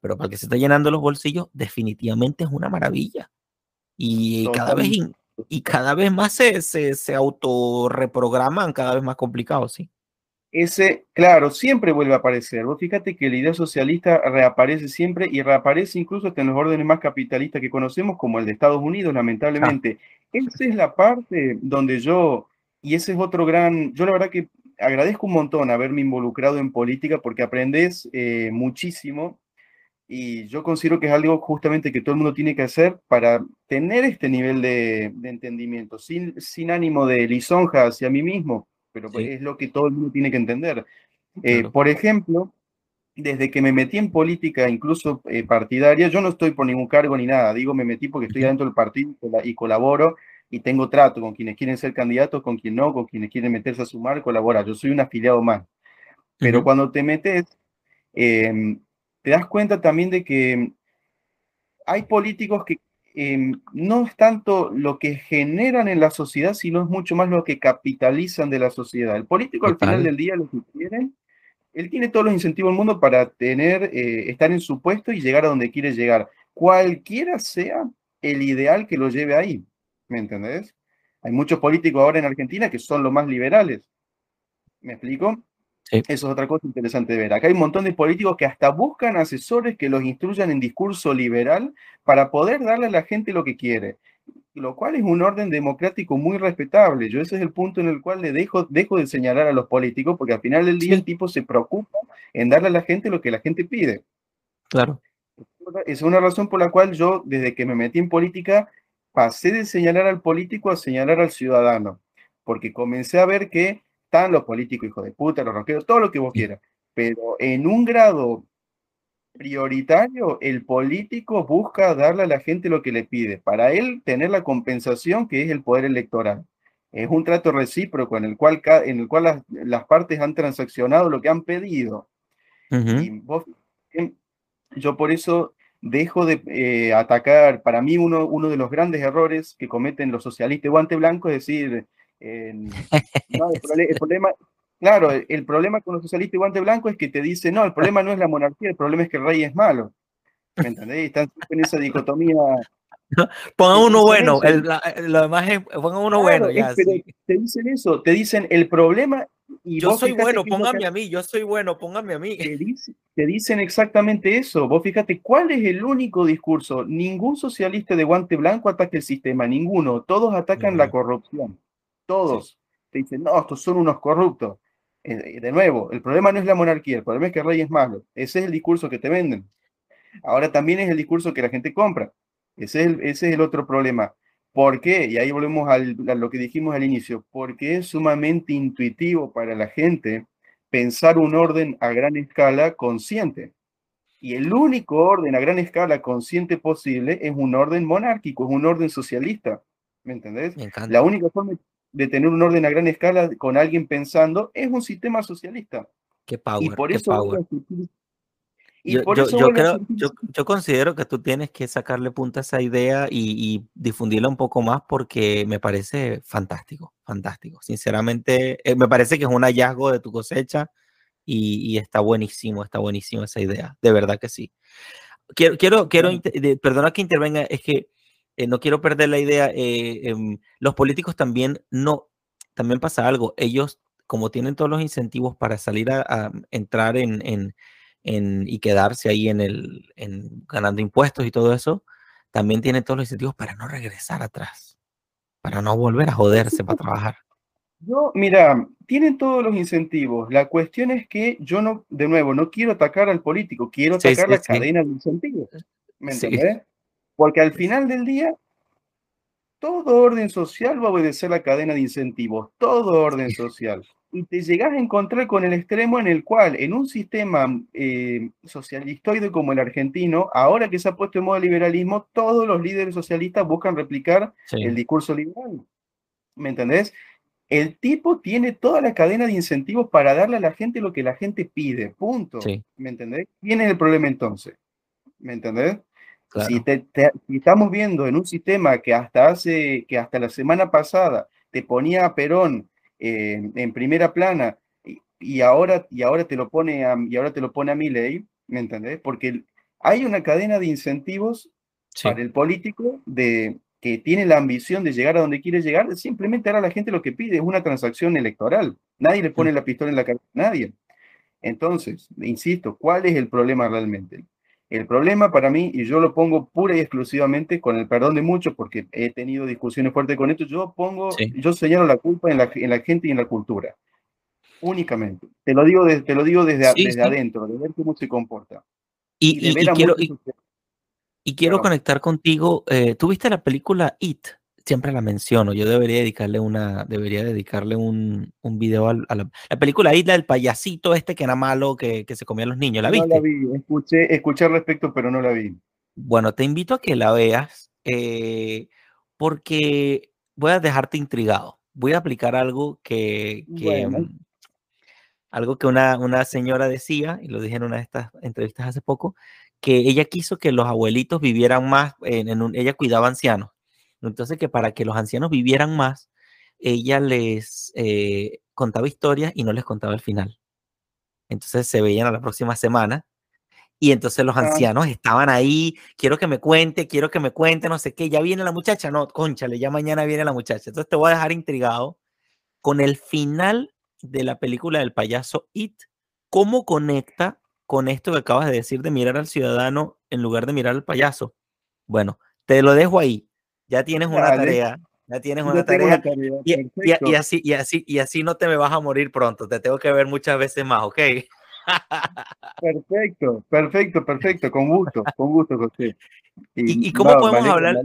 Pero para el que se está llenando los bolsillos, definitivamente es una maravilla. Y cada vez, y cada vez más se, se, se autorreprograman, cada vez más complicados, sí ese, claro, siempre vuelve a aparecer. Vos fíjate que la idea socialista reaparece siempre y reaparece incluso hasta en los órdenes más capitalistas que conocemos, como el de Estados Unidos, lamentablemente. Esa es la parte donde yo, y ese es otro gran, yo la verdad que agradezco un montón haberme involucrado en política porque aprendes eh, muchísimo y yo considero que es algo justamente que todo el mundo tiene que hacer para tener este nivel de, entendimiento, sin, sin ánimo de lisonja hacia mí mismo pero es lo que todo el mundo tiene que entender. Eh, por ejemplo, desde que me metí en política, incluso eh, partidaria, yo no estoy por ningún cargo ni nada, digo, me metí porque estoy dentro del partido y colaboro y tengo trato con quienes quieren ser candidatos, con quienes no, con quienes quieren meterse a sumar, colaborar. Yo soy un afiliado más. Pero cuando te metes, em, te das cuenta también de que hay políticos que Em, no es tanto lo que generan en la sociedad, sino es mucho más lo que capitalizan de la sociedad. El político al final del día lo que quiere, él tiene todos los incentivos del mundo para tener, eh, estar en su puesto y llegar a donde quiere llegar, cualquiera sea el ideal que lo lleve ahí. ¿Me entendés? Hay muchos políticos ahora en Argentina que son los más liberales. ¿Me explico? Eso es otra cosa interesante de ver. Acá hay un montón de políticos que hasta buscan asesores que los instruyan en discurso liberal para poder darle a la gente lo que quiere, lo cual es un orden democrático muy respetable. Yo ese es el punto en el cual le dejo, dejo de señalar a los políticos, porque al final del día el tipo se preocupa en darle a la gente lo que la gente pide. Claro. Es una razón por la cual yo, desde que me metí en política, pasé de señalar al político a señalar al ciudadano, porque comencé a ver que están los políticos hijos de puta, los rockeros, todo lo que vos quieras. Pero en un grado prioritario, el político busca darle a la gente lo que le pide. Para él, tener la compensación que es el poder electoral. Es un trato recíproco en el cual, en el cual las, partes han transaccionado lo que han pedido. Y vos, yo por eso dejo de eh, atacar, para mí uno, uno de los grandes errores que cometen los socialistas guante blanco es decir, el, problema, claro, el, problema con los socialistas y guante blanco es que te dice, no, el problema no es la monarquía, el problema es que el rey es malo. ¿Me entendés? Están en esa dicotomía pongan uno bueno, el, lo demás es, pongan uno bueno, ya. Te dicen eso, te dicen el problema. Y yo soy bueno, póngame a mí, yo soy bueno, póngame a mí. Te, dicen exactamente eso. Vos fíjate, ¿cuál es el único discurso? Ningún socialista de guante blanco ataca el sistema, ninguno. Todos atacan la corrupción. Todos. Te dicen, no, estos son unos corruptos. Eh, de nuevo, el problema no es la monarquía, el problema es que el rey es malo. Ese es el discurso que te venden. Ahora también es el discurso que la gente compra. Ese es el, ese es el otro problema. ¿Por qué? Y ahí volvemos a lo que dijimos al inicio. Porque es sumamente intuitivo para la gente pensar un orden a gran escala consciente. Y el único orden a gran escala consciente posible es un orden monárquico, es un orden socialista. ¿Me entendés? la única forma de tener un orden a gran escala con alguien pensando es un sistema socialista. Qué power, y por eso yo, creo, yo, considero que tú tienes que sacarle punta a esa idea y, difundirla un poco más porque me parece fantástico, fantástico. Sinceramente, eh, me parece que es un hallazgo de tu cosecha y, está buenísimo, está buenísimo esa idea, de verdad que sí. Quiero, quiero, quiero, perdona que intervenga, es que eh, no quiero perder la idea. Eh, em, los políticos también no, también pasa algo. Ellos, como tienen todos los incentivos para salir a, entrar en y quedarse ahí en el, en, ganando impuestos y todo eso, también tiene todos los incentivos para no regresar atrás, para no volver a joderse para trabajar. Yo, mira, tienen todos los incentivos. La cuestión es que yo no, de nuevo, no quiero atacar al político, quiero atacar la cadena de incentivos. ¿Me entiendes? Porque al final del día, todo orden social va a obedecer la cadena de incentivos, todo orden social y te llegas a encontrar con el extremo en el cual, en un sistema eh, socialistoide como el argentino, ahora que se ha puesto en moda el liberalismo, todos los líderes socialistas buscan replicar el discurso liberal. ¿Me entendés? El tipo tiene toda la cadena de incentivos para darle a la gente lo que la gente pide, punto. ¿Me entendés? ¿Quién es el problema entonces? ¿Me entendés? Si, estamos viendo en un sistema que hasta hace, que hasta la semana pasada te ponía a Perón en primera plana y, ahora, y, ahora te lo pone a, y ahora te lo pone a mi ley, ¿me entendés? Porque hay una cadena de incentivos para el político de, que tiene la ambición de llegar a donde quiere llegar, simplemente hará a la gente lo que pide, es una transacción electoral. Nadie le pone la pistola en la cabeza a nadie. Entonces, insisto, ¿cuál es el problema realmente? El problema para mí, y yo lo pongo pura y exclusivamente con el perdón de muchos, porque he tenido discusiones fuertes con esto, yo pongo, yo señalo la culpa en la, en la, gente y en la cultura. Únicamente. Te lo digo, te lo digo desde, desde adentro, de ver cómo se comporta. Y, quiero, y, quiero conectar contigo. Eh, ¿Tuviste la película It? Siempre la menciono. Yo debería dedicarle una, debería dedicarle un, un video a, la, película Isla del payasito este que era malo, que, que se comía a los niños. ¿La viste? No la vi, escuché, escuché al respecto, pero no la vi. Bueno, te invito a que la veas eh, porque voy a dejarte intrigado. Voy a aplicar algo que, que mm, algo que una, una señora decía, y lo dije en una de estas entrevistas hace poco, que ella quiso que los abuelitos vivieran más, en, en un, ella cuidaba ancianos entonces, que para que los ancianos vivieran más, ella les eh, contaba historias y no les contaba el final. Entonces se veían a la próxima semana y entonces los ancianos estaban ahí, quiero que me cuente, quiero que me cuente, no sé qué, ya viene la muchacha, no, conchale, ya mañana viene la muchacha. Entonces te voy a dejar intrigado con el final de la película del payaso It, cómo conecta con esto que acabas de decir de mirar al ciudadano en lugar de mirar al payaso. Bueno, te lo dejo ahí ya tienes una tarea, ya tienes una tarea, y, así, y, así, y así no te me vas a morir pronto, te tengo que ver muchas veces más, ¿ok? Perfecto, perfecto, perfecto, con gusto, con gusto, José. ¿Y, cómo podemos hablar?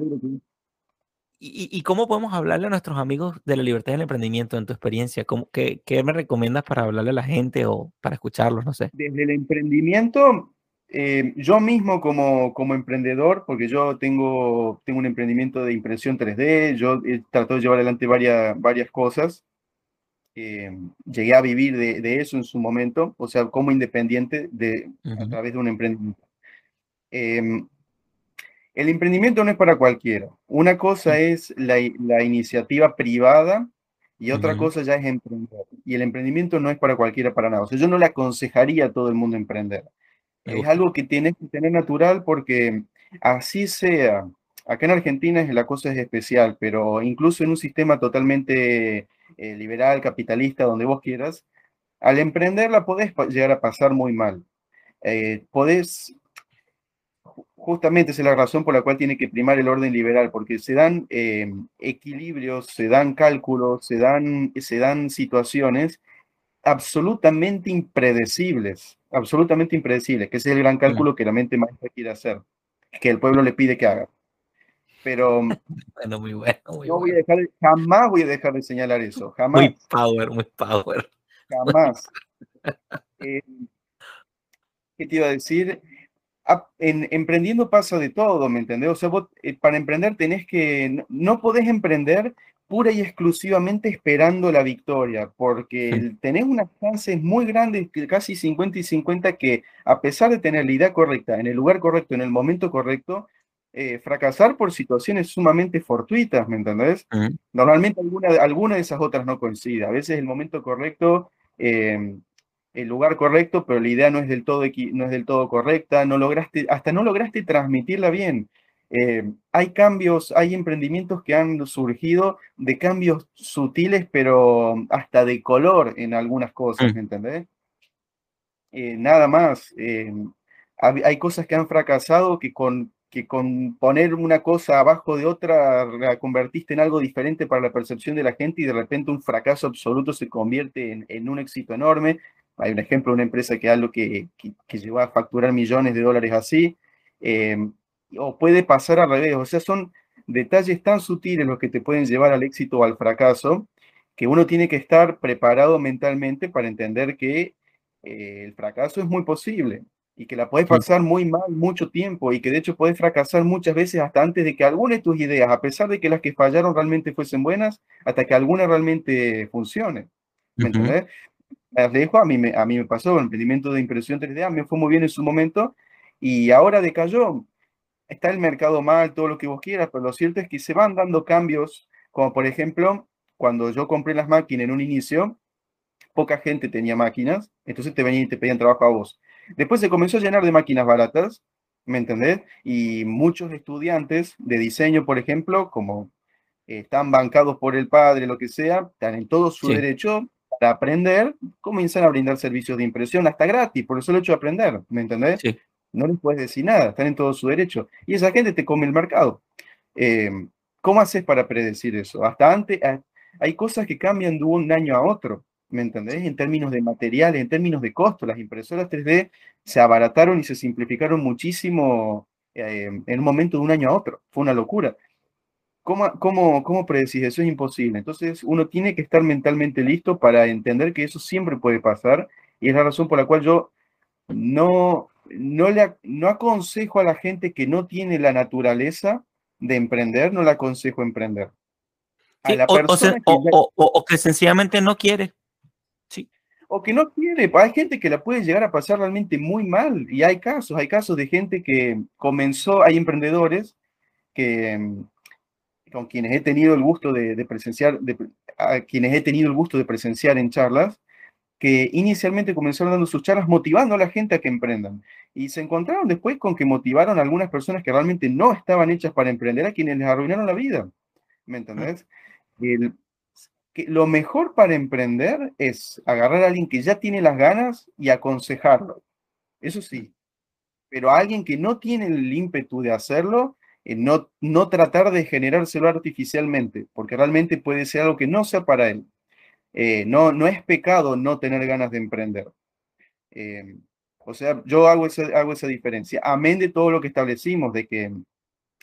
¿Y, cómo podemos hablarle a nuestros amigos de la libertad del emprendimiento en tu experiencia? ¿Cómo, qué, ¿Qué me recomiendas para hablarle a la gente o para escucharlos? No sé. Desde el emprendimiento, eh, yo mismo como, como emprendedor, porque yo tengo, tengo un emprendimiento de impresión 3D, yo he tratado de llevar adelante varias, varias cosas. Eh, llegué a vivir de, de, eso en su momento, o sea, como independiente de, a través de un emprendimiento. Em, el emprendimiento no es para cualquiera. Una cosa es la, la iniciativa privada y otra cosa ya es emprender. Y el emprendimiento no es para cualquiera, para nada. O sea, yo no le aconsejaría a todo el mundo emprender. Es algo que tienes que tener natural porque así sea. Acá en Argentina la cosa es especial, pero incluso en un sistema totalmente eh, liberal, capitalista, donde vos quieras, al emprender la podés llegar a pasar muy mal. Eh, podés, justamente esa es la razón por la cual tiene que primar el orden liberal, porque se dan eh, equilibrios, se dan cálculos, se dan, se dan situaciones absolutamente impredecibles, absolutamente impredecibles, que ese es el gran cálculo que la mente maestra quiere hacer, que el pueblo le pide que haga. Pero bueno, muy bueno, muy no voy a dejar, jamás voy a dejar de señalar eso, jamás. Muy power, muy power. Jamás. Eh, ¿Qué te iba a decir? en, emprendiendo pasa de todo, ¿me entendés? O sea, vos, eh, para emprender tenés que, no, podés emprender pura y exclusivamente esperando la victoria, porque tenés unas chances muy grandes, casi 50 y 50, que a pesar de tener la idea correcta, en el lugar correcto, en el momento correcto, eh, fracasar por situaciones sumamente fortuitas, ¿me entendés? Normalmente alguna, alguna de esas otras no coincide. A veces el momento correcto eh, el lugar correcto, pero la idea no es del todo, no es del todo correcta, no lograste, hasta no lograste transmitirla bien. Eh, hay cambios, hay emprendimientos que han surgido de cambios sutiles, pero hasta de color en algunas cosas, ¿me mm. entendés? Eh, nada más. Eh, hay cosas que han fracasado que con, que con poner una cosa abajo de otra la convertiste en algo diferente para la percepción de la gente y de repente un fracaso absoluto se convierte en, en un éxito enorme. Hay un ejemplo de una empresa que algo que, que, llegó a facturar millones de dólares así, eh, o puede pasar al revés, o sea, son detalles tan sutiles los que te pueden llevar al éxito o al fracaso, que uno tiene que estar preparado mentalmente para entender que eh, el fracaso es muy posible y que la puedes pasar muy mal mucho tiempo y que de hecho puedes fracasar muchas veces hasta antes de que alguna de tus ideas, a pesar de que las que fallaron realmente fuesen buenas, hasta que alguna realmente funcione. ¿Me entiendes? dejo, a mí, me, a mí me pasó, el emprendimiento de impresión 3D, a mí me fue muy bien en su momento y ahora decayó. Está el mercado mal, todo lo que vos quieras, pero lo cierto es que se van dando cambios, como por ejemplo, cuando yo compré las máquinas en un inicio, poca gente tenía máquinas, entonces te venían y te pedían trabajo a vos. Después se comenzó a llenar de máquinas baratas, ¿me entendés? Y muchos estudiantes de diseño, por ejemplo, como están bancados por el padre, lo que sea, están en todo su derecho aprender, comienzan a brindar servicios de impresión hasta gratis, por el solo hecho de aprender, ¿me entendés? No les puedes decir nada, están en todo su derecho. Y esa gente te come el mercado. Em, ¿Cómo haces para predecir eso? Hasta antes, ah, hay cosas que cambian de un año a otro, ¿me entendés? En términos de materiales, en términos de costo, las impresoras 3D se abarataron y se simplificaron muchísimo em, en un momento de un año a otro. Fue una locura. ¿Cómo, cómo, cómo predecís? Eso es imposible. Entonces uno tiene que estar mentalmente listo para entender que eso siempre puede pasar y es la razón por la cual yo no, no, le, no aconsejo a la gente que no tiene la naturaleza de emprender, no le aconsejo emprender. o, que sencillamente no quiere. Sí. O que no quiere. Hay gente que la puede llegar a pasar realmente muy mal. Y hay casos, hay casos de gente que comenzó, hay emprendedores que con quienes he tenido el gusto de, presenciar, de, a quienes he tenido el gusto de presenciar en charlas, que inicialmente comenzaron dando sus charlas motivando a la gente a que emprendan. Y se encontraron después con que motivaron a algunas personas que realmente no estaban hechas para emprender, a quienes les arruinaron la vida. ¿Me entendés? que lo mejor para emprender es agarrar a alguien que ya tiene las ganas y aconsejarlo. Eso sí. Pero a alguien que no tiene el ímpetu de hacerlo, eh, no, no tratar de generárselo artificialmente, porque realmente puede ser algo que no sea para él. Eh, no, no es pecado no tener ganas de emprender. Eh, o sea, yo hago esa, hago esa diferencia. Amén de todo lo que establecimos, de que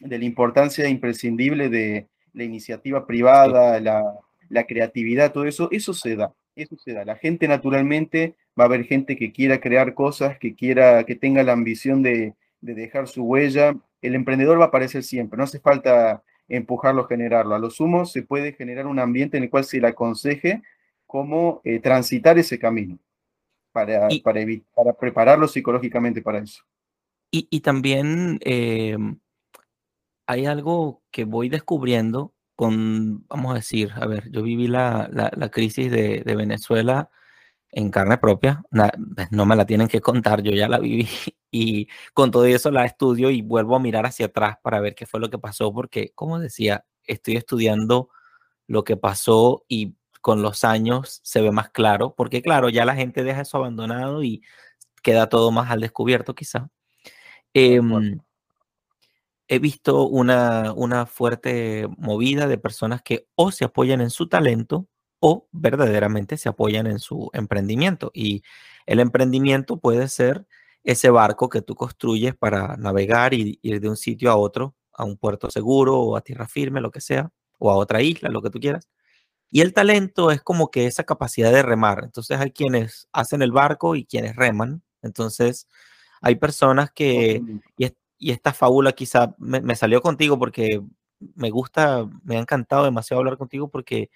de la importancia imprescindible de la iniciativa privada, la, la creatividad, todo eso, eso se da, eso se da. La gente naturalmente va a haber gente que quiera crear cosas, que quiera, que tenga la ambición de, de dejar su huella, el emprendedor va a aparecer siempre, no hace falta empujarlo, generarlo. A lo sumo se puede generar un ambiente en el cual se le aconseje cómo eh, transitar ese camino para, para, para, prepararlo psicológicamente para eso. Y, también em, hay algo que voy descubriendo con, vamos a decir, a ver, yo viví la, la, crisis de, de, Venezuela en carne propia, no me la tienen que contar, yo ya la viví y con todo eso la estudio y vuelvo a mirar hacia atrás para ver qué fue lo que pasó, porque como decía, estoy estudiando lo que pasó y con los años se ve más claro, porque claro, ya la gente deja eso abandonado y queda todo más al descubierto quizá. Em, he visto una, una fuerte movida de personas que o se apoyan en su talento o verdaderamente se apoyan en su emprendimiento. Y el emprendimiento puede ser ese barco que tú construyes para navegar y ir de un sitio a otro, a un puerto seguro o a tierra firme, lo que sea, o a otra isla, lo que tú quieras. Y el talento es como que esa capacidad de remar. Entonces hay quienes hacen el barco y quienes reman. Entonces hay personas que, y, esta fábula quizá me, salió contigo porque me gusta, me ha encantado demasiado hablar contigo porque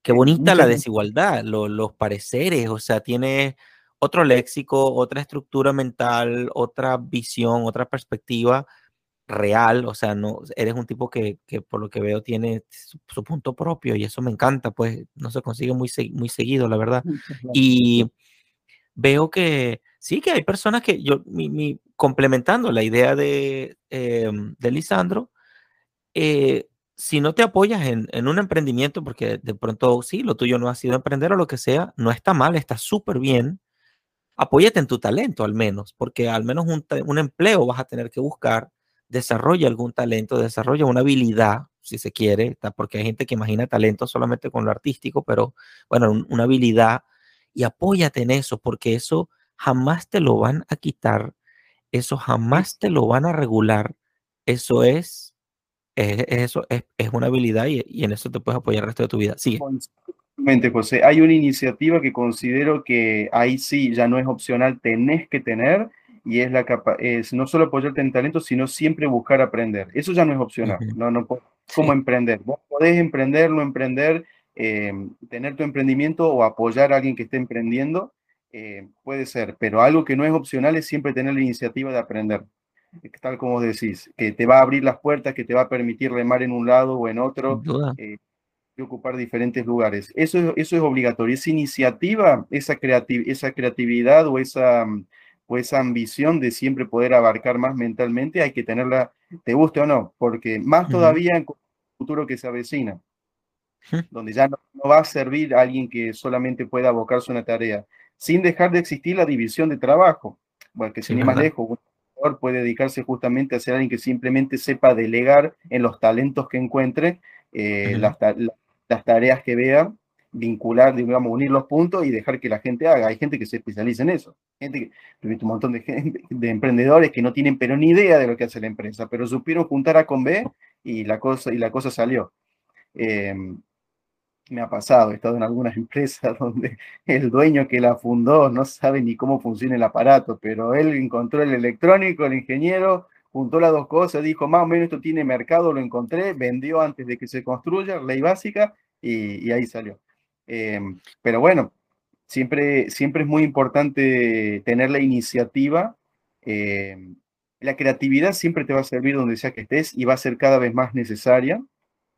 qué bonita la desigualdad, los pareceres, o sea, tiene otro léxico, otra estructura mental, otra visión, otra perspectiva real, o sea, no eres un tipo que, por lo que veo tiene su, punto propio y eso me encanta, pues no se consigue muy, muy seguido, la verdad. Y veo que sí, que hay personas que yo, mi, complementando la idea de, em, de Lisandro, eh, si no te apoyas en, en, un emprendimiento, porque de pronto sí, lo tuyo no ha sido emprender o lo que sea, no está mal, está súper bien. Apóyate en tu talento al menos, porque al menos un, un empleo vas a tener que buscar desarrolla algún talento, desarrolla una habilidad, si se quiere, porque hay gente que imagina talento solamente con lo artístico, pero bueno, una habilidad y apóyate en eso, porque eso jamás te lo van a quitar, eso jamás te lo van a regular, eso es, eso es, una habilidad y, en eso te puedes apoyar el resto de tu vida. Sigue. José. Hay una iniciativa que considero que ahí sí ya no es opcional, tenés que tener, y es, la es no solo apoyarte en talento, sino siempre buscar aprender. Eso ya no es opcional, no, no como emprender. Vos podés emprender, no emprender, em, tener tu emprendimiento o apoyar a alguien que esté emprendiendo, eh, puede ser, pero algo que no es opcional es siempre tener la iniciativa de aprender, tal como decís, que te va a abrir las puertas, que te va a permitir remar en un lado o en otro. Eh, y ocupar diferentes lugares. Eso, eso es obligatorio. Esa iniciativa, esa, esa creatividad o esa, o esa ambición de siempre poder abarcar más mentalmente, hay que tenerla, te guste o no, porque más todavía en el futuro que se avecina, donde ya no, va a servir a alguien que solamente pueda abocarse a una tarea, sin dejar de existir la división de trabajo. Bueno, que sin ir más lejos, un puede dedicarse justamente a ser alguien que simplemente sepa delegar en los talentos que encuentre, eh, las, las tareas que vea vincular, digamos, unir los puntos y dejar que la gente haga. Hay gente que se especializa en eso. Gente que, un montón de emprendedores que no tienen pero ni idea de lo que hace la empresa, pero supieron juntar A con B y la cosa, y la cosa salió. Em, me ha pasado, he estado en algunas empresas donde el dueño que la fundó no sabe ni cómo funciona el aparato, pero él encontró el electrónico, el ingeniero, juntó las dos cosas, dijo, más o menos esto tiene mercado, lo encontré, vendió antes de que se construya, ley básica, y ahí salió. Em, pero bueno, siempre, siempre es muy importante tener la iniciativa. Em, la creatividad siempre te va a servir donde sea que estés y va a ser cada vez más necesaria.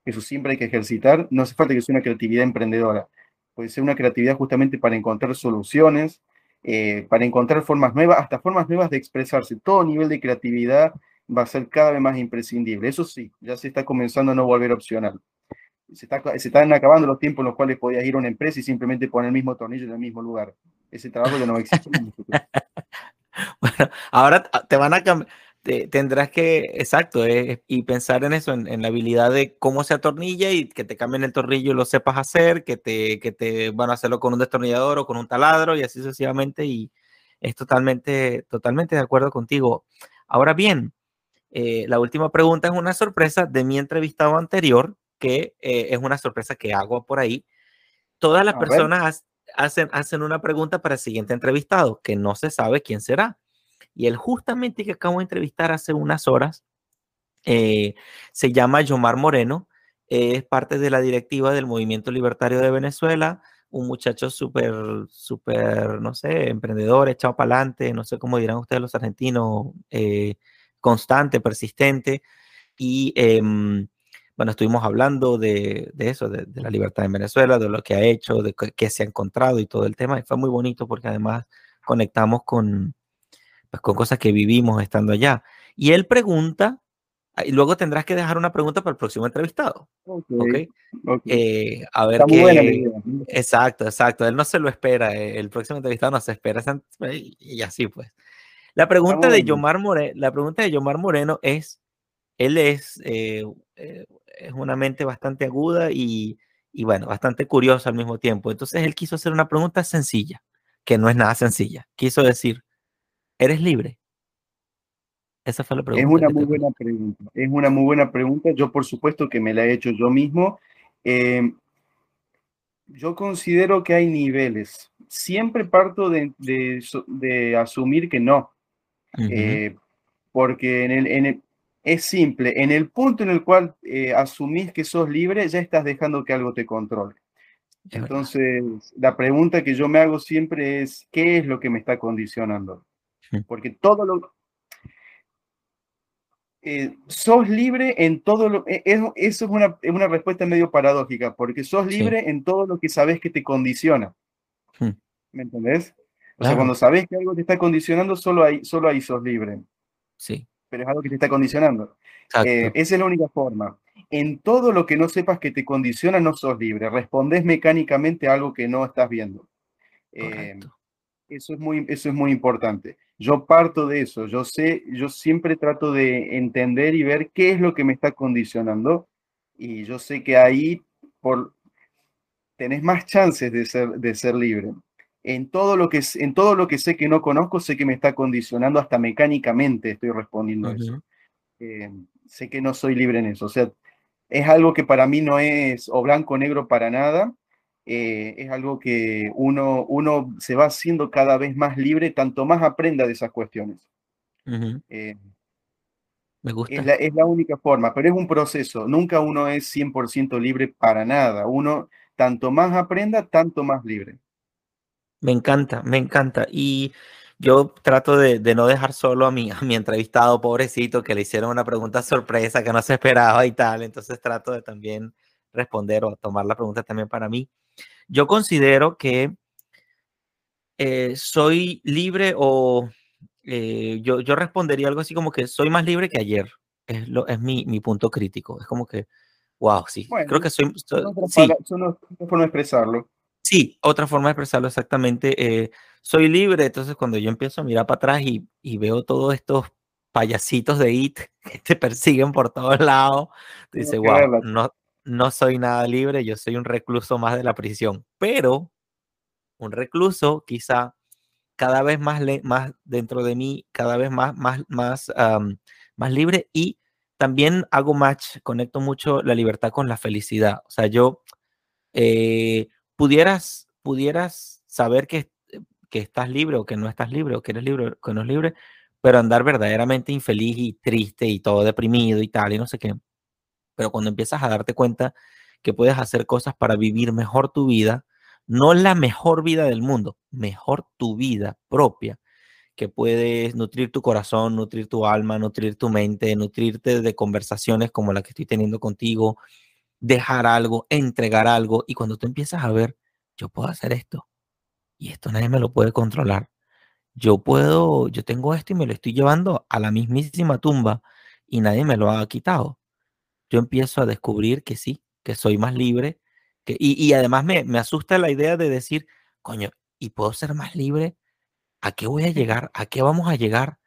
Eso siempre hay que ejercitar. No hace falta que sea una creatividad emprendedora. Puede ser una creatividad justamente para encontrar soluciones, eh, para encontrar formas nuevas, hasta formas nuevas de expresarse. Todo nivel de creatividad va a ser cada vez más imprescindible. Eso sí, ya se está comenzando a no volver opcional se, están acabando los tiempos en los cuales podías ir a una empresa y simplemente poner el mismo tornillo en el mismo lugar. Ese trabajo ya no existe. ahora te van a tendrás que, exacto, y pensar en eso, en, la habilidad de cómo se atornilla y que te cambien el tornillo y lo sepas hacer, que te, que te van a hacerlo con un destornillador o con un taladro y así sucesivamente. Y es totalmente, totalmente de acuerdo contigo. Ahora bien, eh, la última pregunta es una sorpresa de mi entrevistado anterior, que eh, es una sorpresa que hago por ahí. Todas las personas hacen, hacen una pregunta para el siguiente entrevistado, que no se sabe quién será. Y él justamente que acabo de entrevistar hace unas horas, eh, se llama Yomar Moreno, es parte de la directiva del Movimiento Libertario de Venezuela, un muchacho súper, súper, no sé, emprendedor, echado para adelante, no sé cómo dirán ustedes los argentinos, eh, constante, persistente, y em, bueno, estuvimos hablando de, eso, de, la libertad en Venezuela, de lo que ha hecho, de qué se ha encontrado y todo el tema. Y fue muy bonito porque además conectamos con pues con cosas que vivimos estando allá. Y él pregunta, y luego tendrás que dejar una pregunta para el próximo entrevistado. Ok. okay? Eh, a ver qué. Exacto, exacto. Él no se lo espera. Eh, el próximo entrevistado no se espera. Y así pues. La pregunta, de Yomar Moreno, la pregunta de Yomar Moreno es: él es, eh, es una mente bastante aguda y, y, bueno, bastante curiosa al mismo tiempo. Entonces él quiso hacer una pregunta sencilla, que no es nada sencilla. Quiso decir: ¿eres libre? Esa fue la pregunta. Es una muy buena pregunta. Es una muy buena pregunta. Yo, por supuesto, que me la he hecho yo mismo. Em, yo considero que hay niveles. Siempre parto de, de, asumir que no. Eh, porque en el, en es simple. En el punto en el cual eh, asumís que sos libre, ya estás dejando que algo te controle. Entonces, la pregunta que yo me hago siempre es, ¿qué es lo que me está condicionando? Porque todo lo, eh, sos libre en todo lo... Eh, eso es una, una, respuesta medio paradójica, porque sos libre en todo lo que sabes que te condiciona. Hmm. ¿Me entendés? O sea, cuando sabes que algo te está condicionando, solo ahí, solo ahí sos libre. Sí. Pero es algo que te está condicionando. Eh, esa es la única forma. En todo lo que no sepas que te condiciona, no sos libre. Respondes mecánicamente a algo que no estás viendo. eso, es muy, eso es muy importante. Yo parto de eso, yo sé, yo siempre trato de entender y ver qué es lo que me está condicionando y yo sé que ahí por, tenés más chances de ser, de ser libre. En todo, lo que, en todo lo que sé que no conozco, sé que me está condicionando hasta mecánicamente, estoy respondiendo a eso. Eh, sé que no soy libre en eso. O sea, es algo que para mí no es o blanco o negro para nada, eh, es algo que uno, uno se va haciendo cada vez más libre, tanto más aprenda de esas cuestiones. Eh, Me gusta. Es la, es la, única forma, pero es un proceso. Nunca uno es 100% libre para nada. Uno, tanto más aprenda, tanto más libre. Me encanta, me encanta. Y yo trato de, de, no dejar solo a mi, a mi entrevistado, pobrecito, que le hicieron una pregunta sorpresa que no se esperaba y tal. Entonces trato de también responder o tomar la pregunta también para mí. Yo considero que eh, soy libre o eh, yo, yo respondería algo así como que soy más libre que ayer. Es, lo, es mi, mi punto crítico. Es como que, wow, sí. creo que soy... sí. otra forma de expresarlo. Sí, otra forma de expresarlo exactamente. Eh, soy libre, entonces cuando yo empiezo a mirar para atrás y, y veo todos estos payasitos de IT que te persiguen por todos lados, dices, wow, no, no soy nada libre, yo soy un recluso más de la prisión, pero un recluso quizá cada vez más, más dentro de mí, cada vez más, más, más, más libre y también hago match, conecto mucho la libertad con la felicidad. O sea, yo eh, pudieras, pudieras saber que, que estás libre o que no estás libre o que eres libre o que no es libre, pero andar verdaderamente infeliz y triste y todo deprimido y tal y no sé qué. Pero cuando empiezas a darte cuenta que puedes hacer cosas para vivir mejor tu vida, no la mejor vida del mundo, mejor tu vida propia, que puedes nutrir tu corazón, nutrir tu alma, nutrir tu mente, nutrirte de conversaciones como la que estoy teniendo contigo, dejar algo, entregar algo, y cuando tú empiezas a ver, yo puedo hacer esto, y esto nadie me lo puede controlar. Yo puedo, yo tengo esto y me lo estoy llevando a la mismísima tumba y nadie me lo ha quitado yo empiezo a descubrir que sí, que soy más libre. Que, y, además me, me asusta la idea de decir, coño, ¿y puedo ser más libre? ¿A qué voy a llegar? ¿A qué vamos a llegar?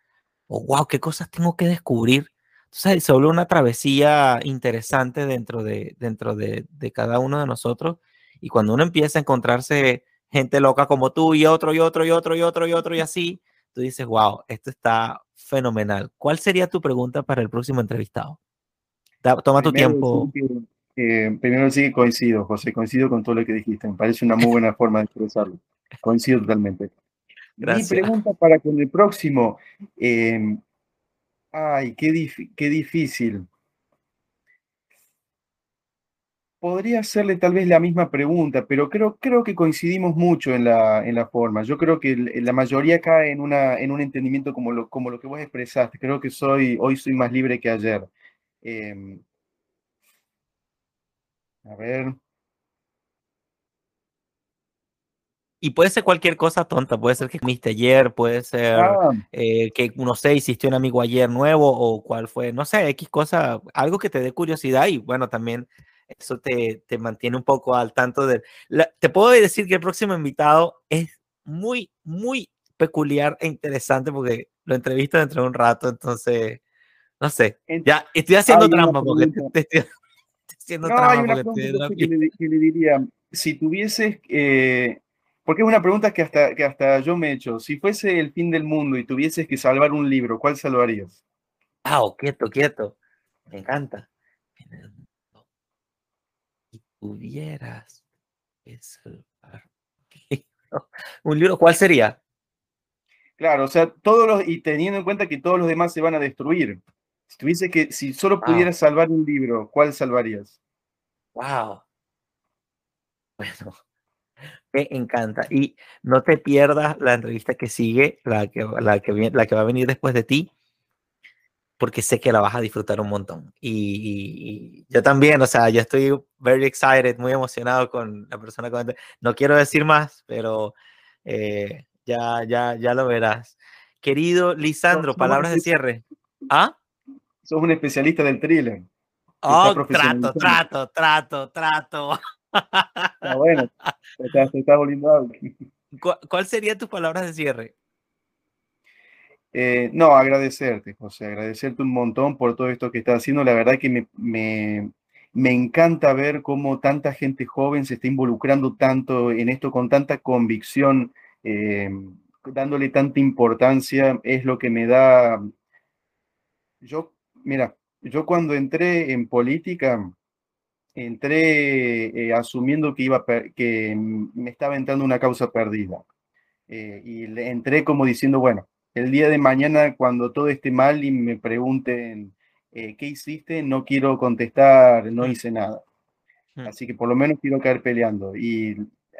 O wow, qué cosas tengo que descubrir. Entonces se vuelve una travesía interesante dentro de, dentro de, de, cada uno de nosotros. Y cuando uno empieza a encontrarse gente loca como tú y otro y otro y otro y otro y otro y así, tú dices, wow, esto está fenomenal. ¿Cuál sería tu pregunta para el próximo entrevistado? toma tu tiempo. primero sí que coincido, José, coincido con todo lo que dijiste. Me parece una muy buena forma de expresarlo. Coincido totalmente. Gracias. Mi pregunta para con el próximo. Em, ay, qué, qué difícil. Podría hacerle tal vez la misma pregunta, pero creo, creo que coincidimos mucho en la, en forma. Yo creo que la mayoría cae en, una, en un entendimiento como lo, como lo que vos expresaste. Creo que soy, hoy soy más libre que ayer. Em, a ver. Y puede ser cualquier cosa tonta, puede ser que comiste ayer, puede ser Ah, eh, que, no sé, hiciste un amigo ayer nuevo o cuál fue, no sé, X cosa, algo que te dé curiosidad y bueno, también eso te, te mantiene un poco al tanto de... la- te puedo decir que el próximo invitado es muy, muy peculiar e interesante porque lo entrevisto dentro de un rato, entonces, no sé, ya estoy haciendo hay trampa porque te, te estoy, estoy haciendo No, hay trampa una porque pregunta estoy que le, que le diría, si tuvieses, eh, porque es una pregunta que hasta, que hasta yo me he hecho, si fuese el fin del mundo y tuvieses que salvar un libro, ¿cuál salvarías? Ah, oh, quieto, quieto. Me encanta. Si tuvieras que salvar un libro, un libro, ¿cuál sería? Claro, o sea, todos los, y teniendo en cuenta que todos los demás se van a destruir. Si tuviese que, si solo pudieras salvar un libro, ¿cuál salvarías? wow. Bueno, me encanta. Y no te pierdas la entrevista que sigue, la que, la que, la que va a venir después de ti, porque sé que la vas a disfrutar un montón. Y, y- y yo también, o sea, yo estoy very excited, muy emocionado con la persona con No quiero decir más, pero eh, ya, ya, ya lo verás. Querido Lisandro, un, palabras de cierre. ¿Ah? sos un especialista del thriller, Oh, trato, trato, trato, trato. Está bueno, te estás, te estás volviendo algo. ¿Cuál, cuál serían tus palabras de cierre? Eh, no, agradecerte, José, agradecerte un montón por todo esto que estás haciendo. La verdad que me, me, me encanta ver cómo tanta gente joven se está involucrando tanto en esto con tanta convicción, eh, dándole tanta importancia. Es lo que me da. Yo, mira, yo cuando entré en política, entré eh, asumiendo que iba que me estaba entrando una causa perdida. Eh, y le entré como diciendo, bueno, el día de mañana cuando todo esté mal y me pregunten eh, qué hiciste, no quiero contestar, no Mm, hice nada. mm, Así que por lo menos quiero caer peleando. Y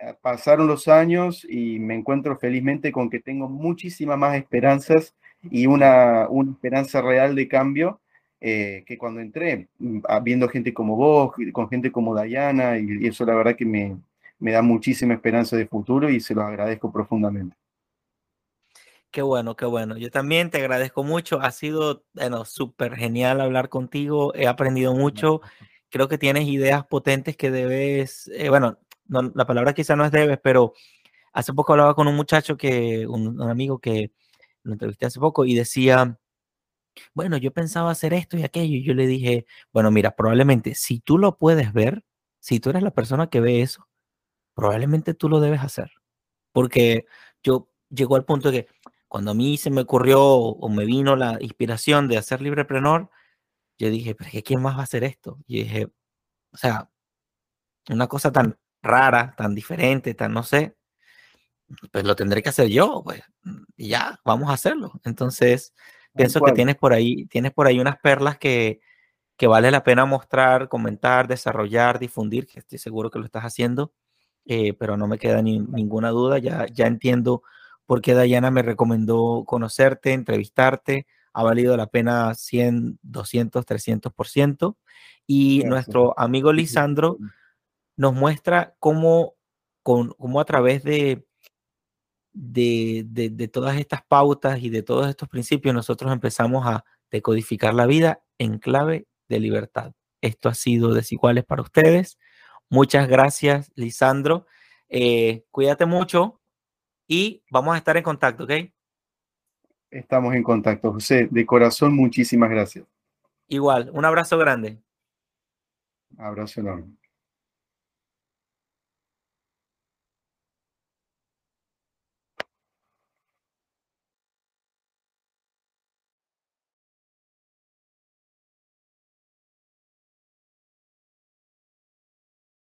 eh, pasaron los años y me encuentro felizmente con que tengo muchísimas más esperanzas y una, una esperanza real de cambio eh, que cuando entré, mm, viendo gente como vos, con gente como Dayana, y, y eso la verdad que me, me da muchísima esperanza de futuro y se los agradezco profundamente. Qué bueno, qué bueno. Yo también te agradezco mucho. Ha sido, bueno, súper genial hablar contigo. He aprendido mucho. Creo que tienes ideas potentes que debes, eh, bueno, no, la palabra quizá no es debes, pero hace poco hablaba con un muchacho que, un, un amigo que lo entrevisté hace poco y decía, bueno, yo pensaba hacer esto y aquello. Y yo le dije, bueno, mira, probablemente si tú lo puedes ver, si tú eres la persona que ve eso, probablemente tú lo debes hacer. Porque yo llegó al punto que cuando a mí se me ocurrió o me vino la inspiración de hacer librepreneur, yo dije, pero que ¿quién más va a hacer esto? Y dije, o sea, una cosa tan rara, tan diferente, tan no sé, pues lo tendré que hacer yo, pues, y ya, vamos a hacerlo. Entonces, pienso que tienes por ahí, tienes por ahí unas perlas que, que vale la pena mostrar, comentar, desarrollar, difundir, que estoy seguro que lo estás haciendo, eh, pero no me queda ni- ninguna duda, ya, ya entiendo por qué Dayana me recomendó conocerte, entrevistarte, ha valido la pena 100, 200, 300%, y Gracias. nuestro amigo Lisandro nos muestra cómo, con, cómo a través de, de, de, de todas estas pautas y de todos estos principios nosotros empezamos a decodificar la vida en clave de libertad. Esto ha sido Desiguales para ustedes. Muchas gracias, Lisandro. Eh, cuídate mucho y vamos a estar en contacto, ¿ok? Estamos en contacto, José. De corazón, muchísimas gracias. Igual, un abrazo grande. Abrazo enorme.